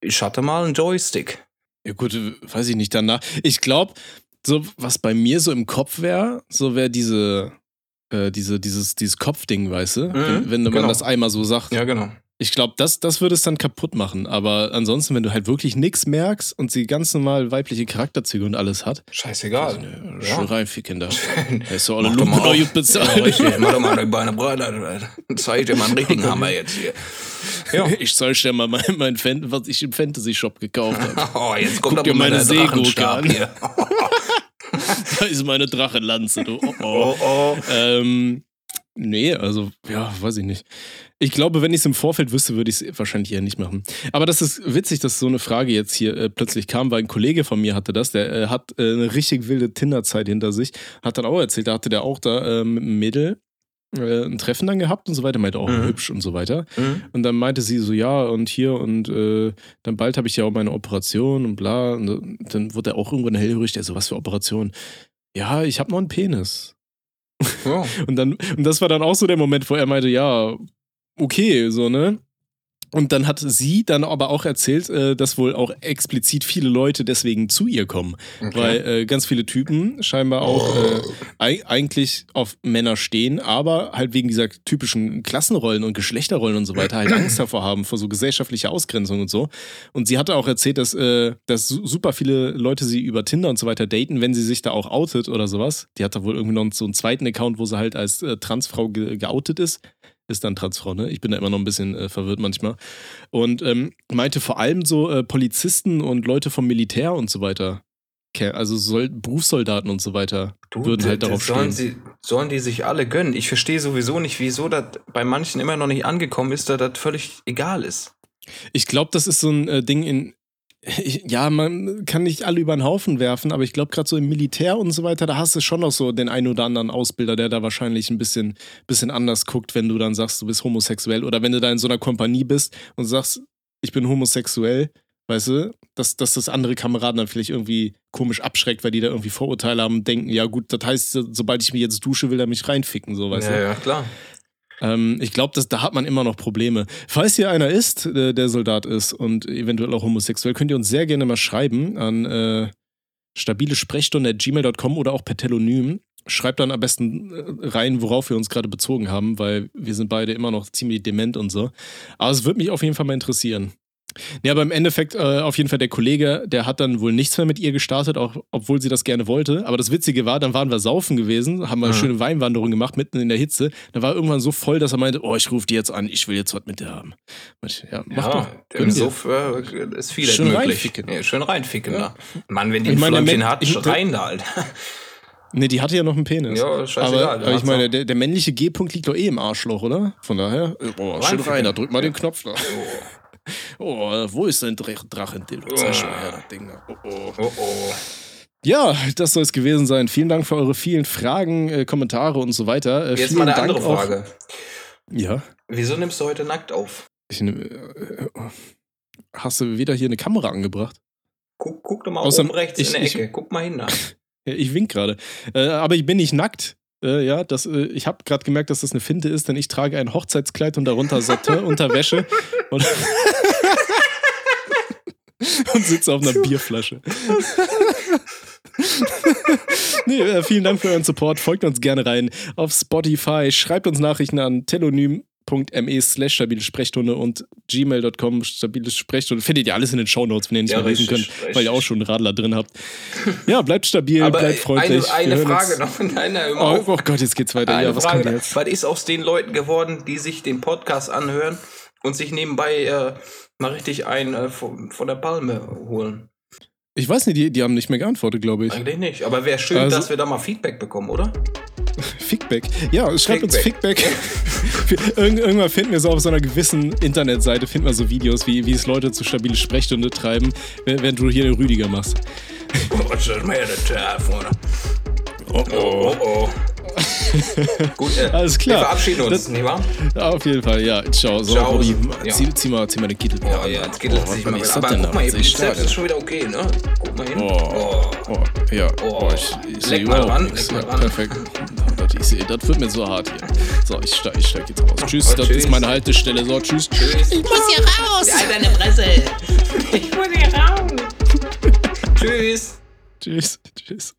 ich hatte mal einen Joystick. Ja gut, äh, weiß ich nicht danach. Ich glaube, so was bei mir so im Kopf wäre, so wäre diese, äh, diese, dieses, dieses Kopfding, weißt du? wenn, wenn man genau. das einmal so sagt. Ja, genau. Ich glaube, das, das würde es dann kaputt machen. Aber ansonsten, wenn du halt wirklich nichts merkst und sie ganz normal weibliche Charakterzüge und alles hat, Scheißegal. Ja. schön rein, vier Kinder. Er ist so alle Lumpen noch gut bezahlt. Ja. Mach doch mal die Beine breit. Alter. Zeig dir mal einen richtigen Hammer jetzt hier. Ja. Ich zeig dir mal mein, mein Fan, was ich im Fantasy-Shop gekauft habe. Oh, jetzt kommt Guck dir aber mal meine Seegurke an. da ist meine Drachenlanze, du. Oh, Oh, oh. Ähm, nee, also, ja, weiß ich nicht. Ich glaube, wenn ich es im Vorfeld wüsste, würde ich es wahrscheinlich eher nicht machen. Aber das ist witzig, dass so eine Frage jetzt hier äh, plötzlich kam, weil ein Kollege von mir hatte das, der äh, hat äh, eine richtig wilde Tinder-Zeit hinter sich, hat dann auch erzählt, da hatte der auch da äh, mit einem Mädel äh, ein Treffen dann gehabt und so weiter, meinte auch Mhm. hübsch und so weiter. Hm? Und dann meinte sie so, ja, und hier und äh, dann bald habe ich ja auch meine Operation und bla. Und dann wurde er auch irgendwann hellhörig, der so, was für Operation? Ja, ich habe noch einen Penis. Ja. Und dann, und das war dann auch so der Moment, wo er meinte, ja, okay, so, ne? Und dann hat sie dann aber auch erzählt, äh, dass wohl auch explizit viele Leute deswegen zu ihr kommen. Okay. Weil äh, ganz viele Typen scheinbar auch ei- eigentlich auf Männer stehen, aber halt wegen dieser typischen Klassenrollen und Geschlechterrollen und so weiter halt Angst davor haben, vor so gesellschaftlicher Ausgrenzung und so. Und sie hatte auch erzählt, dass, dass su- super viele Leute sie über Tinder und so weiter daten, wenn sie sich da auch outet oder sowas. Die hat da wohl irgendwie noch so einen zweiten Account, wo sie halt als Transfrau ge geoutet ist. Ist dann Transfrau, ne? Ich bin da immer noch ein bisschen äh, verwirrt manchmal. Und ähm, meinte vor allem so äh, Polizisten und Leute vom Militär und so weiter. Also Sol Berufssoldaten und so weiter Du, würden halt darauf sollen stehen. Sie, sollen die sich alle gönnen? Ich verstehe sowieso nicht, wieso das bei manchen immer noch nicht angekommen ist, da das völlig egal ist. Ich glaube, das ist so ein äh, Ding in. Ich, ja, man kann nicht alle über den Haufen werfen, aber ich glaube, gerade so im Militär und so weiter, da hast du schon noch so den einen oder anderen Ausbilder, der da wahrscheinlich ein bisschen, bisschen anders guckt, wenn du dann sagst, du bist homosexuell oder wenn du da in so einer Kompanie bist und sagst, ich bin homosexuell, weißt du, dass, dass das andere Kameraden dann vielleicht irgendwie komisch abschreckt, weil die da irgendwie Vorurteile haben und denken, ja gut, das heißt, sobald ich mich jetzt dusche, will er mich reinficken, so, weißt du. ja, ja, klar. Ähm, ich glaube, da hat man immer noch Probleme. Falls hier einer ist, äh, der Soldat ist und eventuell auch homosexuell, könnt ihr uns sehr gerne mal schreiben an äh, stabilesprechstunde.gmail.com oder auch per Telonym. Schreibt dann am besten äh, rein, worauf wir uns gerade bezogen haben, weil wir sind beide immer noch ziemlich dement und so. Aber es würde mich auf jeden Fall mal interessieren. Ja, aber im Endeffekt äh, auf jeden Fall der Kollege, der hat dann wohl nichts mehr mit ihr gestartet, auch obwohl sie das gerne wollte. Aber das Witzige war, dann waren wir saufen gewesen, haben mal eine Mhm. schöne Weinwanderung gemacht, mitten in der Hitze. Dann war er irgendwann so voll, dass er meinte, oh, ich rufe die jetzt an, ich will jetzt was mit dir haben. Ich, Ja, mach ja, doch. im. Suff äh, ist viel Schön möglich. reinficken. Ja, schön reinficken, Ja. da. Mann, wenn die Ich ein meine, Flämmchen hat, ich- rein da, Alter. Nee, die hatte ja noch einen Penis. Ja, scheißegal. aber, aber ich meine, der, der männliche G-Punkt liegt doch eh im Arschloch, oder? Von daher, oh, schön Reinficken. rein, da drück mal den Knopf da. Oh, Oh, wo ist dein Drach- Drachendildo? Zeig schon her, das Ding da. Oh, oh. oh, oh. Ja, das soll es gewesen sein. Vielen Dank für eure vielen Fragen, äh, Kommentare und so weiter. Äh, Jetzt vielen mal eine Dank andere auch- Frage. Ja. Wieso nimmst du heute nackt auf? Ich, nehm, äh, hast du wieder hier eine Kamera angebracht? Guck, guck doch mal Außer- oben rechts ich- in der ich- Ecke. Guck mal hin da. Ja, ich wink gerade. Äh, aber ich bin nicht nackt. Äh, ja, das, äh, ich habe gerade gemerkt, dass das eine Finte ist, denn ich trage ein Hochzeitskleid und darunter Satin, Unterwäsche und, und sitze auf einer Bierflasche. nee, äh, vielen Dank für euren Support. Folgt uns gerne rein auf Spotify. Schreibt uns Nachrichten an telonym.me slash stabile Sprechstunde und gmail.com stabile Sprechstunde. Findet ihr alles in den Shownotes, wenn ihr nicht Ja, mehr lesen könnt, weil ihr auch schon einen Radler drin habt. Ja, bleibt stabil, Aber bleibt freundlich. eine, eine Frage uns- noch von deiner immer Oh, oh Gott, jetzt geht's weiter. Eine ja, was Frage, kommt jetzt? was ist aus den Leuten geworden, die sich den Podcast anhören und sich nebenbei äh, mal richtig ein äh, von, von der Palme holen? Ich weiß nicht, die, die haben nicht mehr geantwortet, glaube ich. Eigentlich nicht. Aber wäre schön, Also- dass wir da mal Feedback bekommen, oder? Fickback. Ja, schreibt uns Fickback. Irgend, irgendwann finden wir so auf so einer gewissen Internetseite, finden wir so Videos, wie, wie es Leute zu stabile Sprechstunde treiben, wenn, wenn du hier den Rüdiger machst. Oh, ist mir der Telefon. Oh, Oh, oh. Gut, äh, Alles klar. Wir verabschieden uns, Das- nicht wahr? Auf jeden Fall, ja. Ciao. So, Ciao. Robby, Ja. zieh, zieh, mal, zieh mal den Kittel. Oh, ja, jetzt geht es was sich mal ist wieder. das Aber guck mal, Was ihr sehe ich Bizeps da? ist schon wieder okay, ne? Guck mal hin. Oh, oh, ja. Oh. Oh, ich, ich Leck mal ran, leck Ja, mal ran. perfekt. Oh, Das, ich sehe, das wird mir so hart hier. So, ich steig, ich steig jetzt raus. Tschüss, Oh, das tschüss. ist meine Haltestelle. So, tschüss. Tschüss. Ich muss hier raus. Halt deine Fresse. Ich muss hier raus. Tschüss. Tschüss. Tschüss.